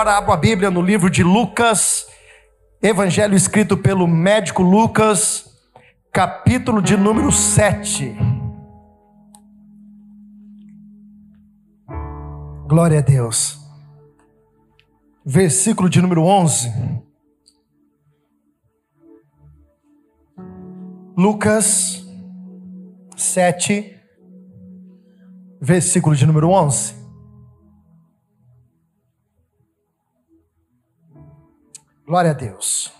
agora abram a Bíblia no livro de Lucas, evangelho escrito pelo médico Lucas, capítulo de número 7. Glória a Deus. Versículo de número 11. Lucas 7, versículo de número 11. Glória a Deus.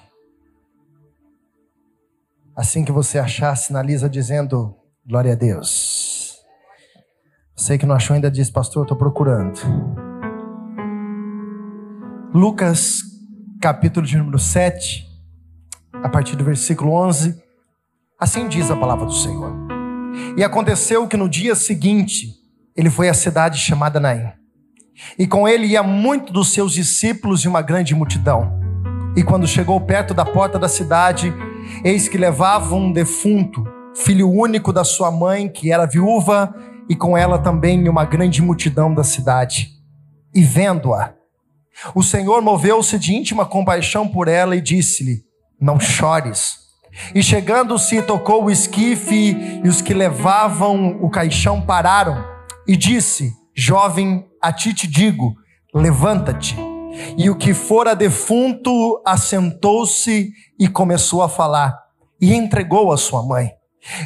Assim que você achar, sinaliza dizendo glória a Deus. Sei que não achou ainda, diz, pastor, estou procurando. Lucas, capítulo de número 7, a partir do versículo 11. Assim diz a palavra do Senhor. E aconteceu que no dia seguinte, ele foi à cidade chamada Naim. E com ele ia muito dos seus discípulos e uma grande multidão. E quando chegou perto da porta da cidade, eis que levava um defunto, filho único da sua mãe, que era viúva, e com ela também uma grande multidão da cidade. E vendo-a, o Senhor moveu-se de íntima compaixão por ela e disse-lhe: Não chores. E chegando-se, tocou o esquife, e os que levavam o caixão pararam, e disse: Jovem, a ti te digo, levanta-te. E o que fora defunto assentou-se e começou a falar, e entregou a sua mãe.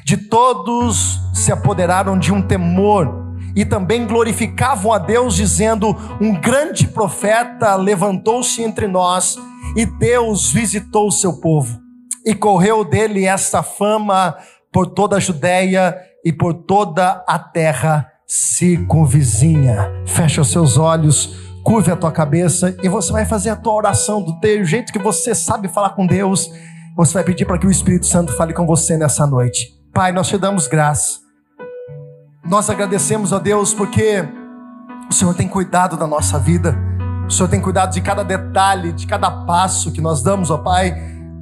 De todos se apoderaram de um temor, e também glorificavam a Deus, dizendo: Um grande profeta levantou-se entre nós, e Deus visitou o seu povo. E correu dele esta fama por toda a Judéia e por toda a terra circunvizinha. Fecha os seus olhos curve a tua cabeça e você vai fazer a tua oração do teu jeito que você sabe falar com Deus. Você vai pedir para que o Espírito Santo fale com você nessa noite. Pai, nós te damos graça. Nós agradecemos a Deus porque o Senhor tem cuidado da nossa vida. O Senhor tem cuidado de cada detalhe, de cada passo que nós damos, ó Pai.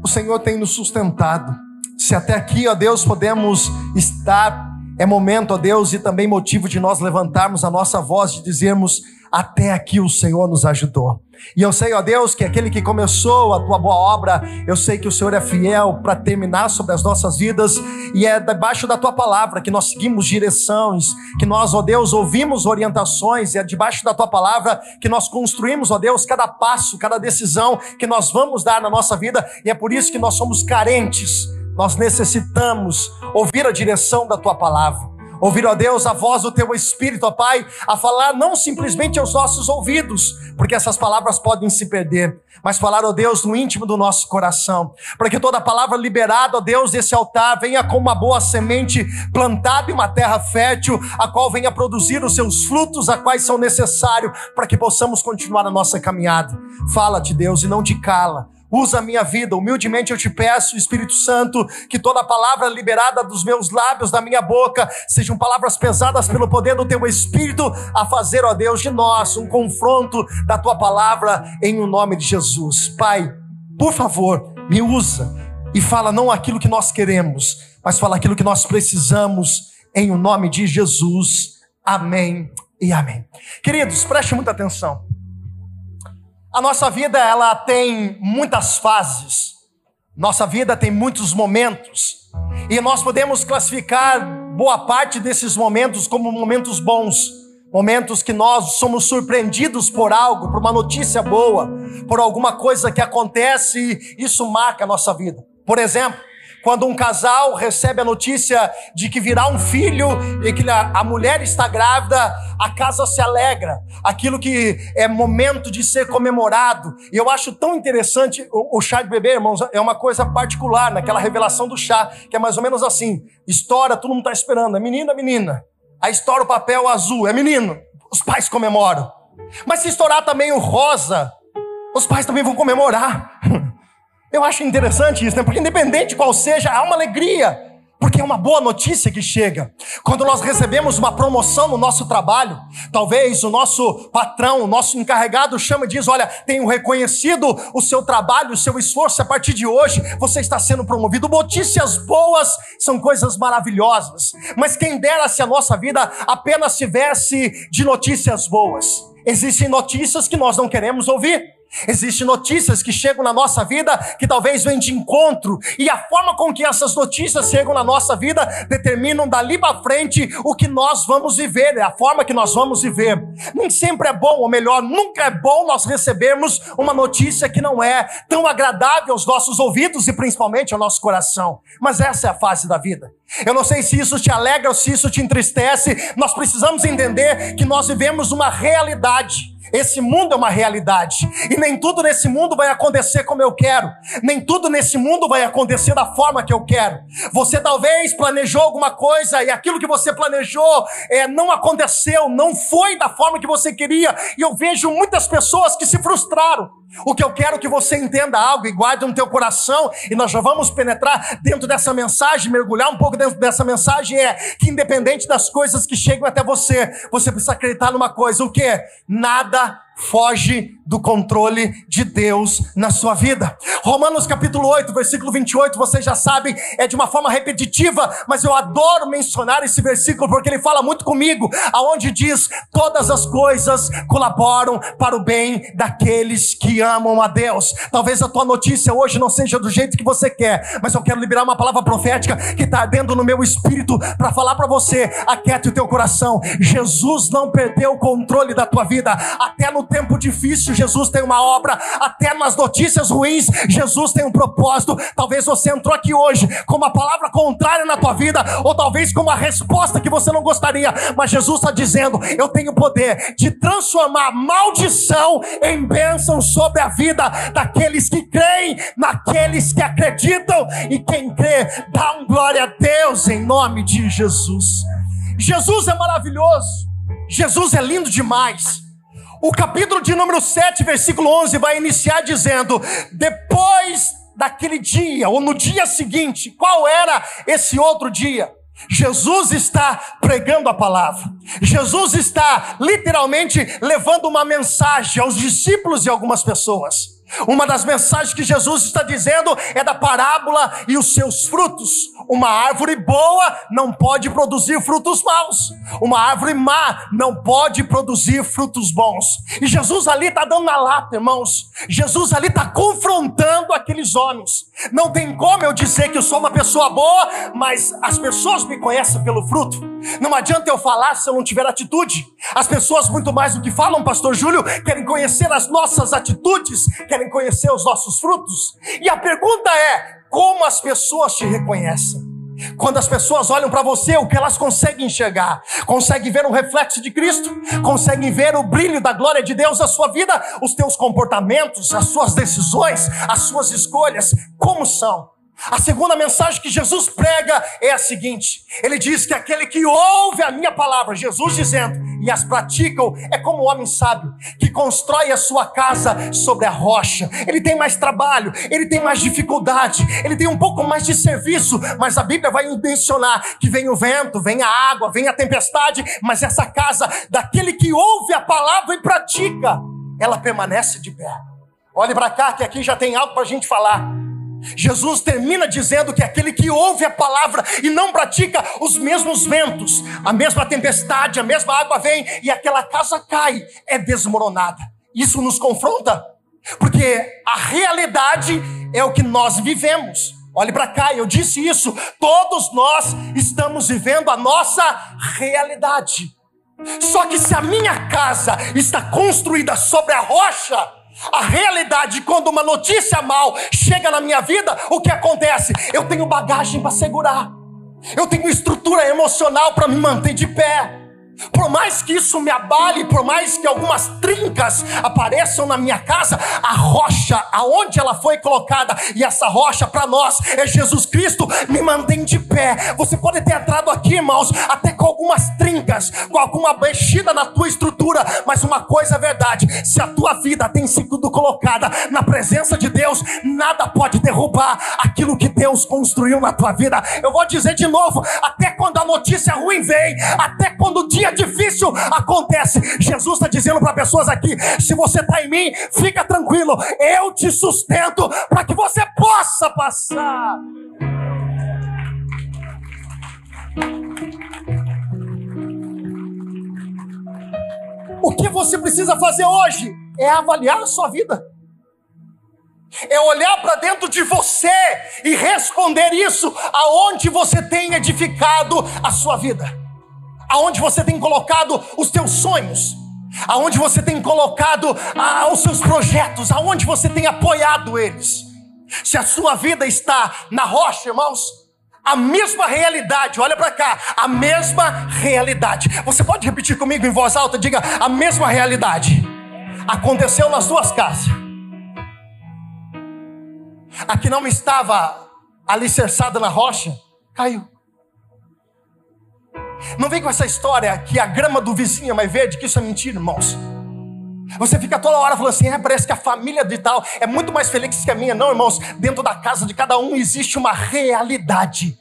O Senhor tem nos sustentado. Se até aqui, ó Deus, podemos estar, é momento, ó Deus, e também motivo de nós levantarmos a nossa voz, de dizermos: até aqui o Senhor nos ajudou. E eu sei, ó Deus, que aquele que começou a tua boa obra, eu sei que o Senhor é fiel para terminar sobre as nossas vidas, e é debaixo da tua palavra que nós seguimos direções, que nós, ó Deus, ouvimos orientações, e é debaixo da tua palavra que nós construímos, ó Deus, cada passo, cada decisão que nós vamos dar na nossa vida, e é por isso que nós somos carentes, nós necessitamos ouvir a direção da tua palavra. Ouvir, ó Deus, a voz do teu Espírito, ó Pai, a falar não simplesmente aos nossos ouvidos, porque essas palavras podem se perder, mas falar, ó Deus, no íntimo do nosso coração, para que toda palavra liberada, ó Deus, desse altar venha como uma boa semente plantada em uma terra fértil, a qual venha produzir os seus frutos, a quais são necessários para que possamos continuar a nossa caminhada. Fala-te, Deus, e não te cala Usa a minha vida, humildemente eu te peço, Espírito Santo, que toda palavra liberada dos meus lábios, da minha boca, sejam palavras pesadas pelo poder do teu Espírito, a fazer, ó Deus, de nós um confronto da tua palavra em o nome de Jesus. Pai, por favor, me usa e fala não aquilo que nós queremos, mas fala aquilo que nós precisamos em o nome de Jesus. Amém e amém. Queridos, preste muita atenção. A nossa vida ela tem muitas fases. Nossa vida tem muitos momentos. E nós podemos classificar boa parte desses momentos como momentos bons, momentos que nós somos surpreendidos por algo, por uma notícia boa, por alguma coisa que acontece e isso marca a nossa vida. Por exemplo, quando um casal recebe a notícia de que virá um filho e que a mulher está grávida, a casa se alegra. Aquilo que é momento de ser comemorado. E eu acho tão interessante o, o chá de bebê, irmãos, é uma coisa particular naquela revelação do chá, que é mais ou menos assim: estoura, todo mundo está esperando, é menina, é menina. Aí estoura o papel azul, é menino. Os pais comemoram. Mas se estourar também o rosa, os pais também vão comemorar. Eu acho interessante isso, né? Porque independente qual seja, há uma alegria. Porque é uma boa notícia que chega. Quando nós recebemos uma promoção no nosso trabalho, talvez o nosso patrão, o nosso encarregado chama e diz: Olha, tenho reconhecido o seu trabalho, o seu esforço, a partir de hoje você está sendo promovido. Notícias boas são coisas maravilhosas. Mas quem dera se a nossa vida apenas tivesse de notícias boas. Existem notícias que nós não queremos ouvir. Existem notícias que chegam na nossa vida que talvez vêm de encontro, e a forma com que essas notícias chegam na nossa vida determinam dali para frente o que nós vamos viver, é a forma que nós vamos viver. Nem sempre é bom, ou melhor, nunca é bom nós recebermos uma notícia que não é tão agradável aos nossos ouvidos e principalmente ao nosso coração. Mas essa é a fase da vida. Eu não sei se isso te alegra ou se isso te entristece, nós precisamos entender que nós vivemos uma realidade. Esse mundo é uma realidade. E nem tudo nesse mundo vai acontecer como eu quero. Nem tudo nesse mundo vai acontecer da forma que eu quero. Você talvez planejou alguma coisa e aquilo que você planejou é, não aconteceu, não foi da forma que você queria. E eu vejo muitas pessoas que se frustraram. O que eu quero que você entenda algo e guarde no teu coração, e nós já vamos penetrar dentro dessa mensagem, mergulhar um pouco dentro dessa mensagem, é que independente das coisas que chegam até você, você precisa acreditar numa coisa, o que? Nada foge do controle de Deus na sua vida. Romanos capítulo 8, versículo 28, vocês já sabem, é de uma forma repetitiva, mas eu adoro mencionar esse versículo porque ele fala muito comigo, aonde diz: todas as coisas colaboram para o bem daqueles que amam a Deus. Talvez a tua notícia hoje não seja do jeito que você quer, mas eu quero liberar uma palavra profética que está ardendo no meu espírito para falar para você: aquiete o teu coração. Jesus não perdeu o controle da tua vida, até no tempo difícil, Jesus tem uma obra, até nas notícias ruins, Jesus tem um propósito. Talvez você entrou aqui hoje com uma palavra contrária na tua vida, ou talvez com uma resposta que você não gostaria, mas Jesus está dizendo: Eu tenho poder de transformar maldição em bênção sobre a vida daqueles que creem, naqueles que acreditam, e quem crê, dá um glória a Deus em nome de Jesus. Jesus é maravilhoso, Jesus é lindo demais. O capítulo de número 7, versículo 11, vai iniciar dizendo: Depois daquele dia, ou no dia seguinte, qual era esse outro dia? Jesus está pregando a palavra. Jesus está literalmente levando uma mensagem aos discípulos e algumas pessoas. Uma das mensagens que Jesus está dizendo é da parábola e os seus frutos. Uma árvore boa não pode produzir frutos maus. Uma árvore má não pode produzir frutos bons. E Jesus ali está dando na lata, irmãos. Jesus ali está confrontando aqueles homens. Não tem como eu dizer que eu sou uma pessoa boa, mas as pessoas me conhecem pelo fruto. Não adianta eu falar se eu não tiver atitude. As pessoas, muito mais do que falam, Pastor Júlio, querem conhecer as nossas atitudes, querem conhecer os nossos frutos. E a pergunta é: como as pessoas te reconhecem? Quando as pessoas olham para você, o que elas conseguem enxergar? Conseguem ver um reflexo de Cristo? Conseguem ver o brilho da glória de Deus na sua vida? Os teus comportamentos, as suas decisões, as suas escolhas, como são? A segunda mensagem que Jesus prega é a seguinte: Ele diz que aquele que ouve a minha palavra, Jesus dizendo, e as praticam, é como o homem sábio que constrói a sua casa sobre a rocha. Ele tem mais trabalho, ele tem mais dificuldade, ele tem um pouco mais de serviço, mas a Bíblia vai mencionar que vem o vento, vem a água, vem a tempestade, mas essa casa daquele que ouve a palavra e pratica, ela permanece de pé. Olhe para cá que aqui já tem algo para a gente falar. Jesus termina dizendo que aquele que ouve a palavra e não pratica os mesmos ventos, a mesma tempestade, a mesma água vem e aquela casa cai, é desmoronada. Isso nos confronta, porque a realidade é o que nós vivemos. Olhe para cá, eu disse isso. Todos nós estamos vivendo a nossa realidade. Só que se a minha casa está construída sobre a rocha, a realidade, quando uma notícia mal chega na minha vida, o que acontece? Eu tenho bagagem para segurar, eu tenho estrutura emocional para me manter de pé. Por mais que isso me abale, por mais que algumas trincas apareçam na minha casa, a rocha aonde ela foi colocada, e essa rocha para nós é Jesus Cristo, me mantém de pé. Você pode ter entrado aqui, irmãos, até com algumas trincas, com alguma mexida na tua estrutura, mas uma coisa é verdade: se a tua vida tem sido colocada na presença de Deus, nada pode derrubar aquilo que Deus construiu na tua vida. Eu vou dizer de novo: até quando a notícia ruim vem, até quando o dia difícil acontece. Jesus está dizendo para pessoas aqui: se você está em mim, fica tranquilo, eu te sustento para que você possa passar. O que você precisa fazer hoje é avaliar a sua vida. É olhar para dentro de você e responder isso aonde você tem edificado a sua vida. Aonde você tem colocado os teus sonhos, aonde você tem colocado ah, os seus projetos, aonde você tem apoiado eles. Se a sua vida está na rocha, irmãos, a mesma realidade, olha para cá, a mesma realidade. Você pode repetir comigo em voz alta? Diga a mesma realidade. Aconteceu nas duas casas. A que não estava alicerçada na rocha, caiu. Não vem com essa história que a grama do vizinho é mais verde, que isso é mentira, irmãos. Você fica toda hora falando assim, é, parece que a família de tal é muito mais feliz que a minha. Não, irmãos, dentro da casa de cada um existe uma realidade.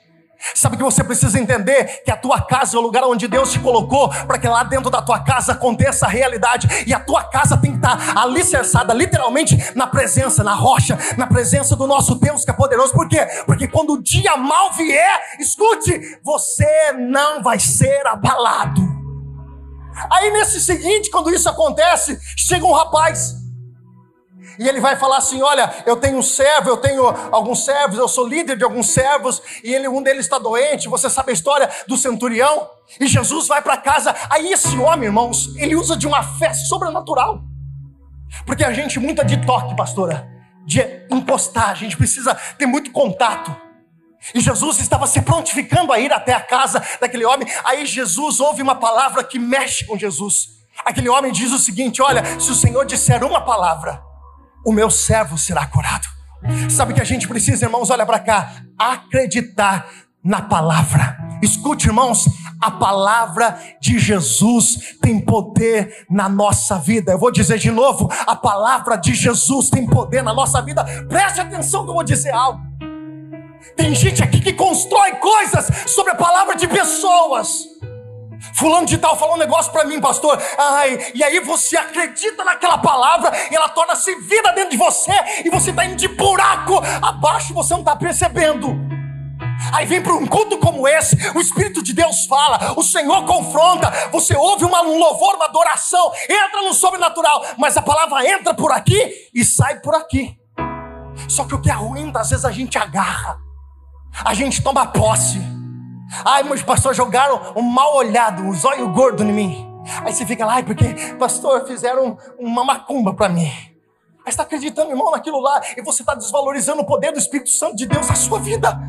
Sabe que você precisa entender que a tua casa é o lugar onde Deus te colocou para que lá dentro da tua casa aconteça a realidade e a tua casa tem que estar alicerçada literalmente na presença, na rocha, na presença do nosso Deus que é poderoso. Por quê? Porque quando o dia mal vier, escute, você não vai ser abalado. Aí nesse seguinte, quando isso acontece, chega um rapaz. E ele vai falar assim: Olha, eu tenho um servo, eu tenho alguns servos, eu sou líder de alguns servos, e ele, um deles está doente. Você sabe a história do centurião? E Jesus vai para casa. Aí esse homem, irmãos, ele usa de uma fé sobrenatural. Porque a gente, muita de toque, pastora, de encostar, a gente precisa ter muito contato. E Jesus estava se prontificando a ir até a casa daquele homem. Aí Jesus ouve uma palavra que mexe com Jesus. Aquele homem diz o seguinte: Olha, se o Senhor disser uma palavra, o meu servo será curado. Sabe que a gente precisa, irmãos, olha para cá, acreditar na palavra. Escute, irmãos, a palavra de Jesus tem poder na nossa vida. Eu vou dizer de novo: a palavra de Jesus tem poder na nossa vida. Preste atenção que eu vou dizer algo. Tem gente aqui que constrói coisas sobre a palavra de pessoas. Fulano de tal falou um negócio para mim, pastor. Ai, e aí você acredita naquela palavra e ela torna-se vida dentro de você e você está indo de buraco abaixo, você não está percebendo. Aí vem para um culto como esse, o Espírito de Deus fala, o Senhor confronta, você ouve uma, um louvor, uma adoração, entra no sobrenatural, mas a palavra entra por aqui e sai por aqui. Só que o que é ruim, às vezes a gente agarra a gente toma posse. Ai, meus pastores jogaram um mal olhado, um zóio gordo em mim. Aí você fica lá, ai, porque, pastor, fizeram uma macumba para mim. Aí está acreditando, irmão, naquilo lá, e você está desvalorizando o poder do Espírito Santo de Deus na sua vida.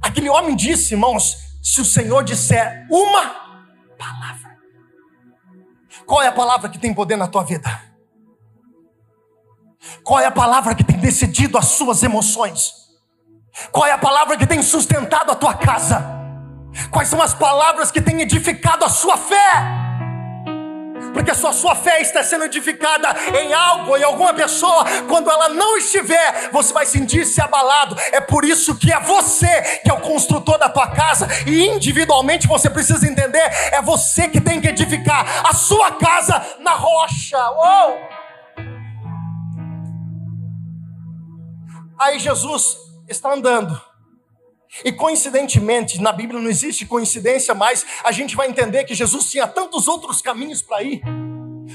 Aquele homem disse, irmãos, se o Senhor disser uma palavra, qual é a palavra que tem poder na tua vida? Qual é a palavra que tem decidido as suas emoções? Qual é a palavra que tem sustentado a tua casa? Quais são as palavras que têm edificado a sua fé? Porque a sua, sua fé está sendo edificada em algo, em alguma pessoa, quando ela não estiver, você vai sentir-se abalado. É por isso que é você que é o construtor da tua casa, e individualmente você precisa entender: é você que tem que edificar a sua casa na rocha. Uou! Aí Jesus está andando. E coincidentemente, na Bíblia não existe coincidência, mas a gente vai entender que Jesus tinha tantos outros caminhos para ir.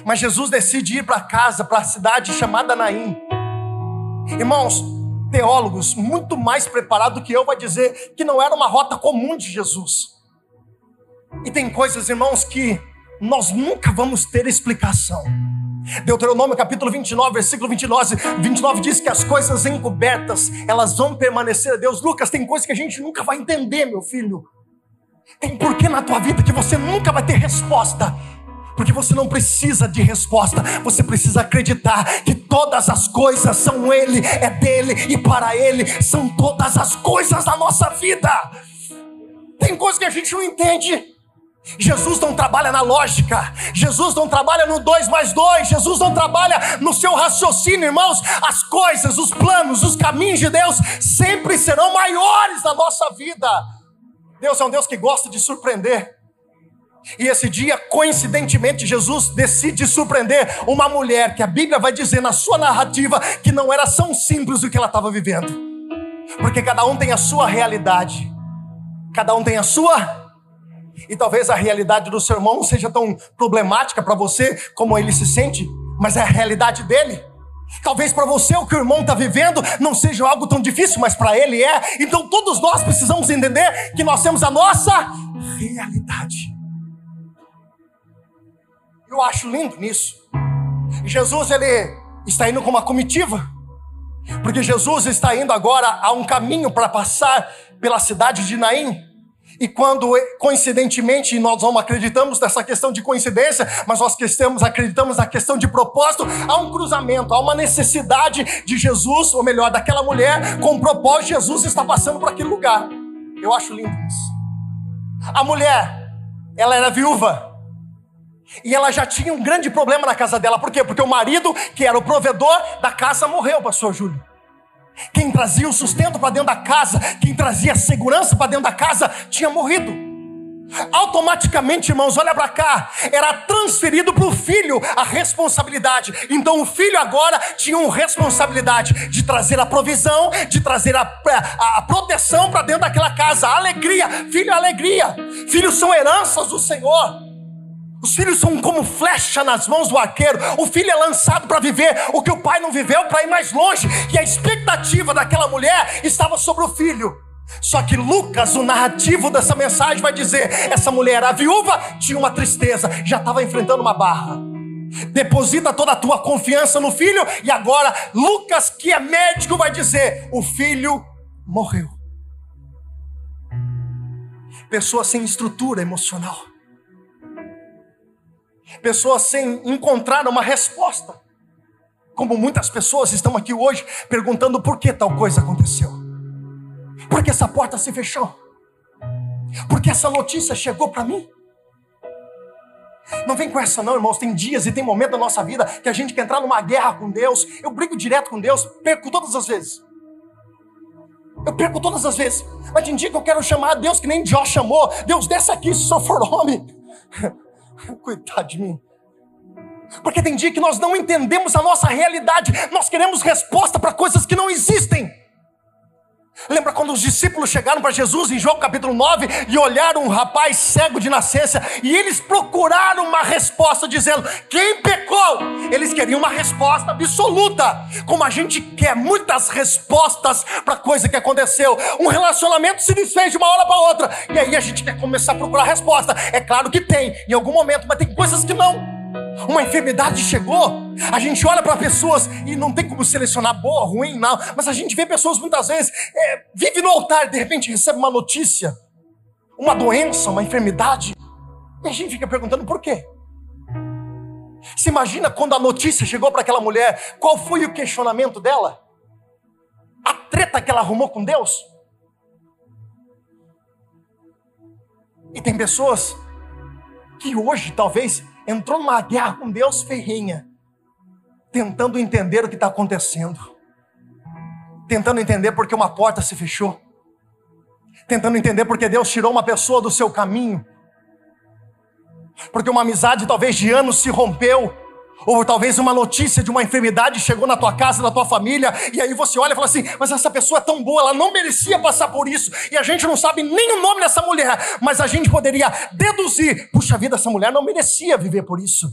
Mas Jesus decide ir para casa, para a cidade chamada Naim. Irmãos, teólogos muito mais preparados que eu vai dizer que não era uma rota comum de Jesus. E tem coisas, irmãos, que nós nunca vamos ter explicação. Deuteronômio capítulo 29, versículo 29, 29 diz que as coisas encobertas, elas vão permanecer a Deus. Lucas, tem coisas que a gente nunca vai entender, meu filho. Tem porquê na tua vida que você nunca vai ter resposta. Porque você não precisa de resposta, você precisa acreditar que todas as coisas são Ele, é dele e para Ele são todas as coisas da nossa vida. Tem coisas que a gente não entende. Jesus não trabalha na lógica, Jesus não trabalha no dois mais dois, Jesus não trabalha no seu raciocínio, irmãos. As coisas, os planos, os caminhos de Deus sempre serão maiores na nossa vida. Deus é um Deus que gosta de surpreender. E esse dia, coincidentemente, Jesus decide surpreender uma mulher que a Bíblia vai dizer na sua narrativa que não era tão simples o que ela estava vivendo, porque cada um tem a sua realidade, cada um tem a sua E talvez a realidade do seu irmão não seja tão problemática para você como ele se sente, mas é a realidade dele. Talvez para você o que o irmão está vivendo não seja algo tão difícil, mas para ele é. Então todos nós precisamos entender que nós temos a nossa realidade. Eu acho lindo nisso. Jesus ele está indo com uma comitiva, porque Jesus está indo agora a um caminho para passar pela cidade de Naim. E quando, coincidentemente, nós não acreditamos nessa questão de coincidência, mas nós acreditamos, acreditamos na questão de propósito, há um cruzamento, há uma necessidade de Jesus, ou melhor, daquela mulher, com o propósito, Jesus está passando por aquele lugar. Eu acho lindo isso. A mulher, ela era viúva. E ela já tinha um grande problema na casa dela. Por quê? Porque o marido, que era o provedor da casa, morreu, pastor Júlio. Quem trazia o sustento para dentro da casa, quem trazia segurança para dentro da casa, tinha morrido. Automaticamente, irmãos, olha para cá, era transferido para o filho a responsabilidade. Então, o filho agora tinha uma responsabilidade de trazer a provisão, de trazer a, a, a proteção para dentro daquela casa, a alegria. Filho, alegria. Filhos são heranças do Senhor. Os filhos são como flecha nas mãos do arqueiro. O filho é lançado para viver o que o pai não viveu, para ir mais longe. E a expectativa daquela mulher estava sobre o filho. Só que Lucas, o narrativo dessa mensagem, vai dizer: essa mulher, a viúva, tinha uma tristeza, já estava enfrentando uma barra. Deposita toda a tua confiança no filho, e agora Lucas, que é médico, vai dizer: o filho morreu. Pessoa sem estrutura emocional pessoas sem encontrar uma resposta. Como muitas pessoas estão aqui hoje perguntando por que tal coisa aconteceu. Por que essa porta se fechou? Por que essa notícia chegou para mim? Não vem com essa não, irmãos. Tem dias e tem momentos da nossa vida que a gente quer entrar numa guerra com Deus. Eu brigo direto com Deus, perco todas as vezes. Eu perco todas as vezes. Mas tem dia que eu quero chamar a Deus que nem Jó chamou. Deus, desce aqui se só for homem. Coitado de mim. Porque tem dia que nós não entendemos a nossa realidade, nós queremos resposta para coisas que não existem. Lembra quando os discípulos chegaram para Jesus em João capítulo 9 e olharam um rapaz cego de nascença e eles procuraram uma resposta dizendo: Quem pecou? Eles queriam uma resposta absoluta, como a gente quer muitas respostas para coisa que aconteceu. Um relacionamento se desfez de uma hora para outra e aí a gente quer começar a procurar resposta. É claro que tem em algum momento, mas tem coisas que não uma enfermidade chegou, a gente olha para pessoas e não tem como selecionar boa, ruim, não, mas a gente vê pessoas muitas vezes, é, vive no altar e de repente recebe uma notícia, uma doença, uma enfermidade, e a gente fica perguntando por quê? Se imagina quando a notícia chegou para aquela mulher, qual foi o questionamento dela? A treta que ela arrumou com Deus? E tem pessoas que hoje talvez entrou numa guerra com Deus ferrenha, tentando entender o que está acontecendo, tentando entender porque uma porta se fechou, tentando entender porque Deus tirou uma pessoa do seu caminho, porque uma amizade talvez de anos se rompeu, ou talvez uma notícia de uma enfermidade chegou na tua casa, na tua família, e aí você olha e fala assim: mas essa pessoa é tão boa, ela não merecia passar por isso, e a gente não sabe nem o nome dessa mulher, mas a gente poderia deduzir: puxa vida, essa mulher não merecia viver por isso.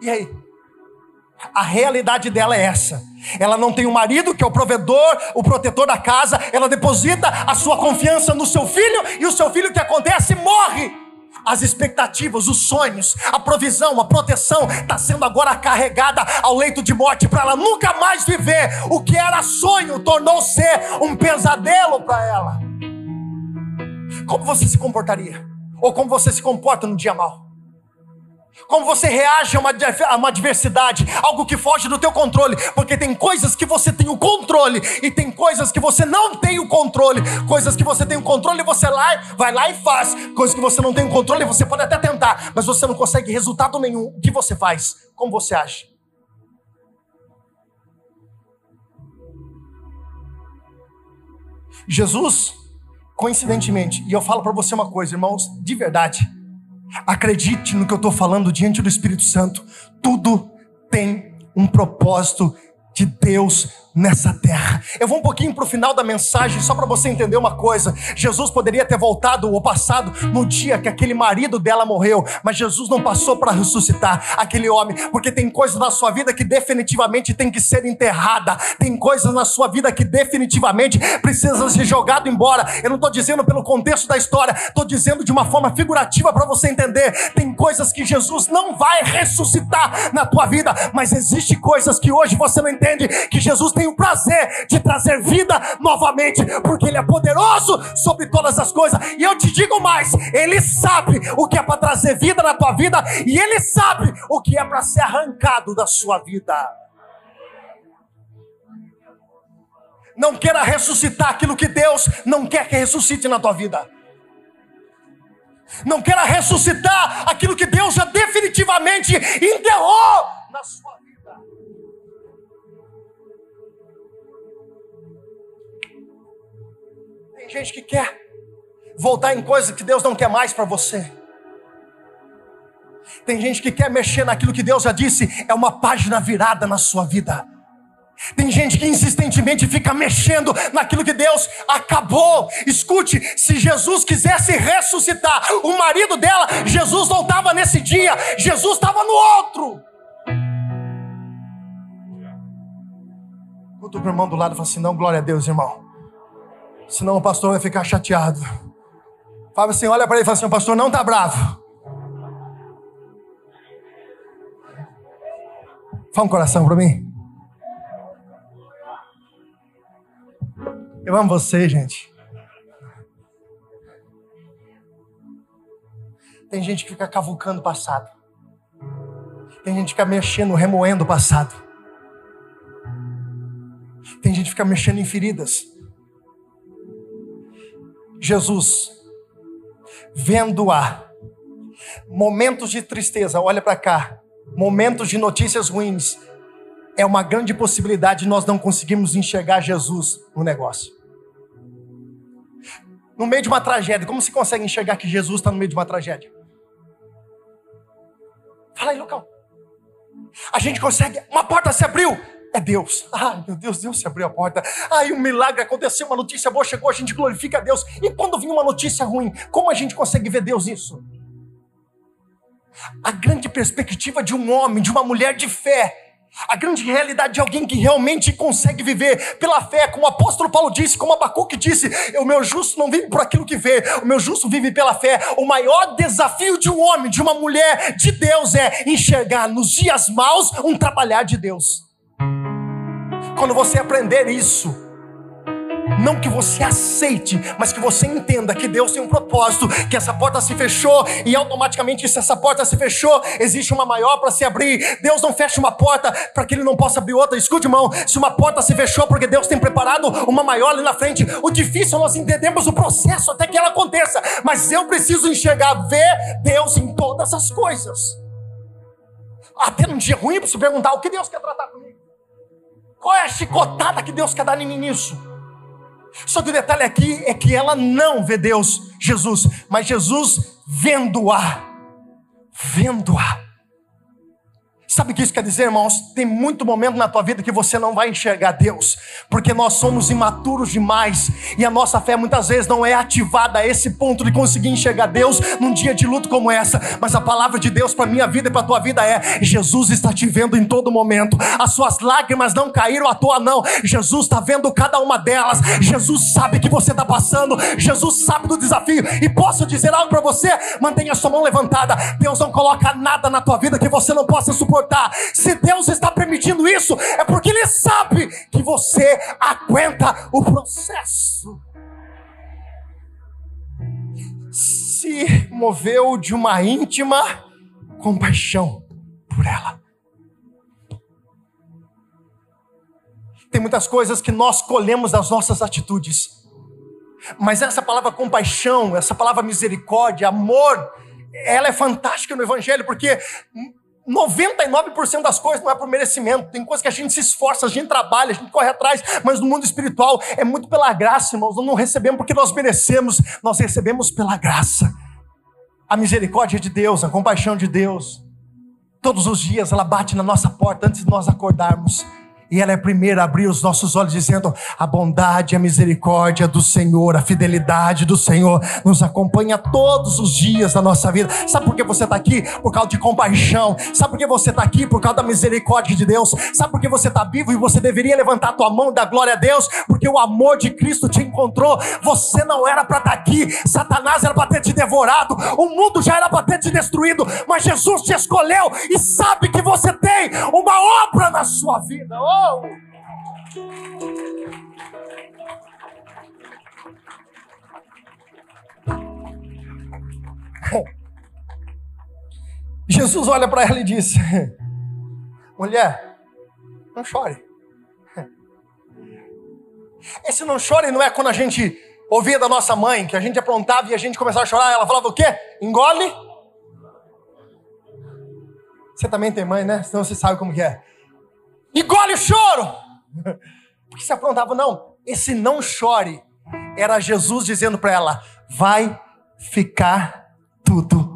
E aí? A realidade dela é essa. Ela não tem um marido que é o provedor, o protetor da casa, ela deposita a sua confiança no seu filho, e o seu filho o que acontece? Morre as expectativas, os sonhos, a provisão, a proteção está sendo agora carregada ao leito de morte para ela nunca mais viver. O que era sonho tornou-se um pesadelo para ela. Como você se comportaria? Ou como você se comporta no dia mal? Como você reage a uma, a uma adversidade, algo que foge do teu controle, porque tem coisas que você tem o controle e tem coisas que você não tem o controle. Coisas que você tem o controle, você lá, vai lá e faz. Coisas que você não tem o controle, você pode até tentar, mas você não consegue resultado nenhum. O que você faz? Como você age? Jesus, coincidentemente, e eu falo para você uma coisa, irmãos, de verdade Acredite no que eu estou falando diante do Espírito Santo. Tudo tem um propósito de Deus nessa terra. Eu vou um pouquinho para o final da mensagem, só para você entender uma coisa. Jesus poderia ter voltado ou passado no dia que aquele marido dela morreu, mas Jesus não passou para ressuscitar aquele homem, porque tem coisas na sua vida que definitivamente tem que ser enterrada, tem coisas na sua vida que definitivamente precisam ser jogado embora. Eu não estou dizendo pelo contexto da história, estou dizendo de uma forma figurativa para você entender. Tem coisas que Jesus não vai ressuscitar na tua vida, mas existe coisas que hoje você não entende que Jesus tem tem o prazer de trazer vida novamente, porque Ele é poderoso sobre todas as coisas. E eu te digo mais: Ele sabe o que é para trazer vida na tua vida, e Ele sabe o que é para ser arrancado da sua vida. Não queira ressuscitar aquilo que Deus não quer que ressuscite na tua vida. Não queira ressuscitar aquilo que Deus já definitivamente enterrou na sua vida. Tem gente que quer voltar em coisas que Deus não quer mais para você. Tem gente que quer mexer naquilo que Deus já disse, é uma página virada na sua vida. Tem gente que insistentemente fica mexendo naquilo que Deus acabou. Escute, se Jesus quisesse ressuscitar o marido dela, Jesus não estava nesse dia, Jesus estava no outro. Outro irmão do lado fala assim: não, glória a Deus, irmão. Senão o pastor vai ficar chateado. Fala assim, olha para ele e fala assim, o pastor não está bravo. Fala um coração para mim. Eu amo você, gente. Tem gente que fica cavucando o passado. Tem gente que fica mexendo, remoendo o passado. Tem gente que fica mexendo em feridas. Jesus, vendo-a, momentos de tristeza, olha para cá, momentos de notícias ruins, é uma grande possibilidade de nós não conseguirmos enxergar Jesus no negócio. No meio de uma tragédia, como se consegue enxergar que Jesus está no meio de uma tragédia? Fala aí, local. A gente consegue, uma porta se abriu, é Deus. Ai, meu Deus, Deus se abriu a porta. Ai, um milagre aconteceu, uma notícia boa chegou, a gente glorifica a Deus. E quando vem uma notícia ruim, como a gente consegue ver Deus nisso? A grande perspectiva de um homem, de uma mulher de fé, a grande realidade de alguém que realmente consegue viver pela fé, como o apóstolo Paulo disse, como Abacuque disse: o meu justo não vive por aquilo que vê, o meu justo vive pela fé. O maior desafio de um homem, de uma mulher de Deus é enxergar nos dias maus um trabalhar de Deus. Quando você aprender isso, não que você aceite, mas que você entenda que Deus tem um propósito, que essa porta se fechou e automaticamente, se essa porta se fechou, existe uma maior para se abrir. Deus não fecha uma porta para que Ele não possa abrir outra. Escute, irmão, se uma porta se fechou porque Deus tem preparado uma maior ali na frente, o difícil é nós entendemos o processo até que ela aconteça, mas eu preciso enxergar, ver Deus em todas as coisas. Até num dia ruim, para se perguntar o que Deus quer tratar comigo. Qual é a chicotada que Deus quer dar em mim nisso? Só que o detalhe aqui é que ela não vê Deus, Jesus, mas Jesus vendo-a, vendo-a. Sabe o que isso quer dizer, irmãos? Tem muito momento na tua vida que você não vai enxergar Deus, porque nós somos imaturos demais e a nossa fé muitas vezes não é ativada a esse ponto de conseguir enxergar Deus num dia de luto como essa. Mas a palavra de Deus para minha vida e para tua vida é: Jesus está te vendo em todo momento. As suas lágrimas não caíram à toa, não. Jesus está vendo cada uma delas. Jesus sabe que você está passando. Jesus sabe do desafio. E posso dizer algo para você? Mantenha sua mão levantada. Deus não coloca nada na tua vida que você não possa suportar se Deus está permitindo isso, é porque Ele sabe que você aguenta o processo. Se moveu de uma íntima compaixão por ela. Tem muitas coisas que nós colhemos das nossas atitudes. Mas essa palavra compaixão, essa palavra misericórdia, amor, ela é fantástica no Evangelho, porque 99% das coisas não é por merecimento. Tem coisas que a gente se esforça, a gente trabalha, a gente corre atrás, mas no mundo espiritual é muito pela graça, irmãos. Nós não recebemos porque nós merecemos, nós recebemos pela graça. A misericórdia de Deus, a compaixão de Deus, todos os dias ela bate na nossa porta antes de nós acordarmos. E ela é a primeira a abrir os nossos olhos, dizendo: a bondade, a misericórdia do Senhor, a fidelidade do Senhor nos acompanha todos os dias da nossa vida. Sabe por que você está aqui? Por causa de compaixão. Sabe por que você está aqui? Por causa da misericórdia de Deus. Sabe por que você está vivo e você deveria levantar a tua mão e dar glória a Deus? Porque o amor de Cristo te encontrou. Você não era para estar tá aqui. Satanás era para ter te devorado. O mundo já era para ter te destruído. Mas Jesus te escolheu e sabe que você tem uma obra na sua vida. Oh! Jesus olha para ela e diz: Mulher, não chore. Esse não chore não é quando a gente ouvia da nossa mãe, que a gente aprontava e a gente começava a chorar, ela falava o quê? Engole. Você também tem mãe, né? Senão você sabe como que é. Engole o choro! Porque se aprontava, não. Esse não chore era Jesus dizendo para ela: vai ficar tudo.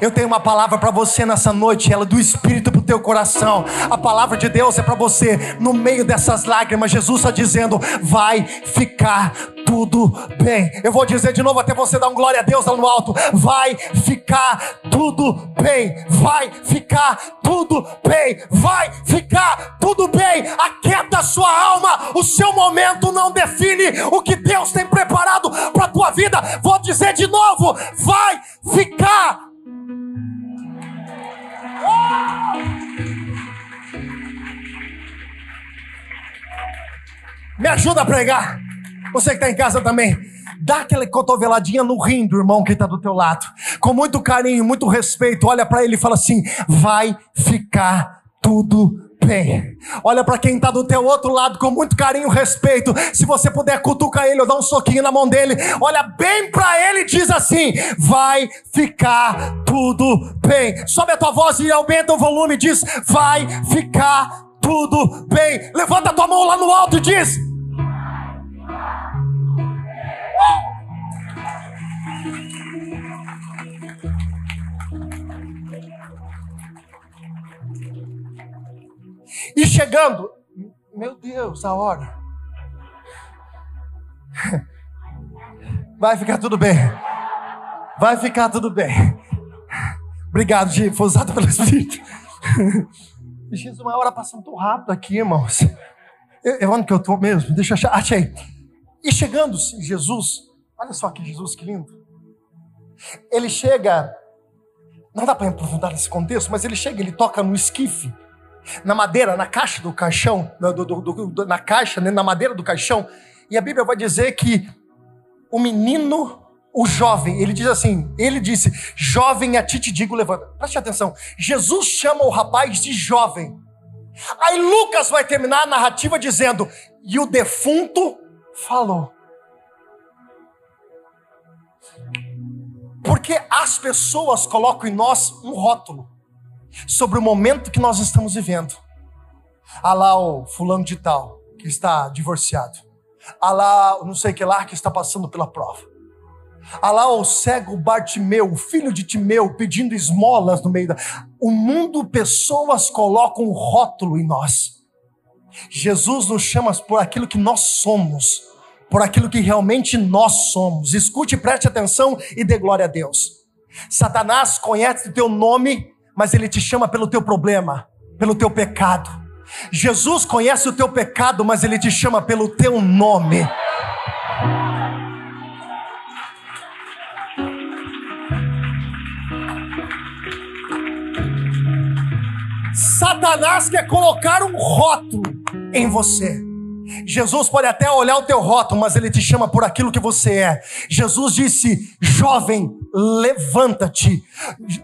Eu tenho uma palavra para você nessa noite, ela é do Espírito para o teu coração. A palavra de Deus é para você no meio dessas lágrimas. Jesus está dizendo: vai ficar tudo bem. Eu vou dizer de novo até você dar um glória a Deus lá no alto. Vai ficar tudo bem. Vai ficar tudo bem. Vai ficar tudo bem. Aquieta a sua alma. O seu momento não define o que Deus tem preparado para tua vida. Vou dizer de novo. Vai ficar. Me ajuda a pregar. Você que está em casa também, dá aquela cotoveladinha no rim do irmão que está do teu lado. Com muito carinho, muito respeito, olha para ele e fala assim: vai ficar tudo bem. Olha para quem está do teu outro lado com muito carinho e respeito. Se você puder cutucar ele ou dar um soquinho na mão dele, olha bem para ele e diz assim: vai ficar tudo bem. Sobe a tua voz e aumenta o volume diz: vai ficar tudo bem. Levanta a tua mão lá no alto e diz: chegando, meu Deus, a hora. Vai ficar tudo bem. Vai ficar tudo bem. Obrigado, Gi, foi usado pelo Espírito. Jesus, uma hora passando tão rápido aqui, irmãos. Eu, eu onde que eu estou mesmo? Deixa eu achar. Achei. E chegando Jesus, olha só que Jesus, que lindo. Ele chega, não dá para aprofundar nesse contexto, mas ele chega, ele toca no esquife na madeira, na caixa do caixão, do, do, do, na caixa, né, na madeira do caixão, e a Bíblia vai dizer que o menino, o jovem, ele diz assim: ele disse, jovem, a ti te digo, levanta. Preste atenção, Jesus chama o rapaz de jovem. Aí Lucas vai terminar a narrativa dizendo: e o defunto falou. Porque as pessoas colocam em nós um rótulo sobre o momento que nós estamos vivendo. Há lá o fulano de tal que está divorciado. Há lá não sei que lá que está passando pela prova. Há lá o cego Bartimeu, o filho de Timeu, pedindo esmolas no meio da. O mundo, pessoas colocam um rótulo em nós. Jesus nos chama por aquilo que nós somos, por aquilo que realmente nós somos. Escute, preste atenção e dê glória a Deus. Satanás conhece o teu nome mas ele te chama pelo teu problema, pelo teu pecado. Jesus conhece o teu pecado, mas ele te chama pelo teu nome. Satanás quer colocar um rótulo em você. Jesus pode até olhar o teu rótulo, mas ele te chama por aquilo que você é. Jesus disse: jovem, levanta-te.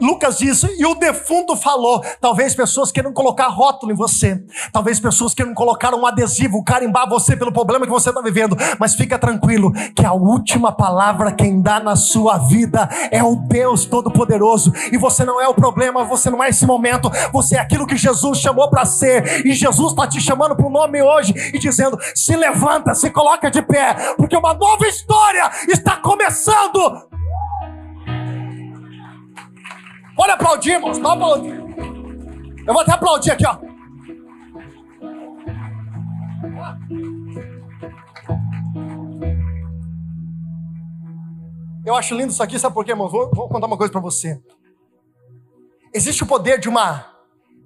Lucas disse, e o defunto falou. Talvez pessoas queiram colocar rótulo em você. Talvez pessoas queiram colocar um adesivo, carimbar você pelo problema que você está vivendo. Mas fica tranquilo, que a última palavra quem dá na sua vida é o Deus Todo-Poderoso. E você não é o problema, você não é esse momento. Você é aquilo que Jesus chamou para ser. E Jesus está te chamando para o nome hoje e dizendo: se levanta, se coloca de pé, porque uma nova história está começando. Pode aplaudir, irmãos, pode aplaudir. Eu vou até aplaudir aqui, ó. Eu acho lindo isso aqui, sabe por quê, irmão? Vou, vou contar uma coisa para você. Existe o poder de uma.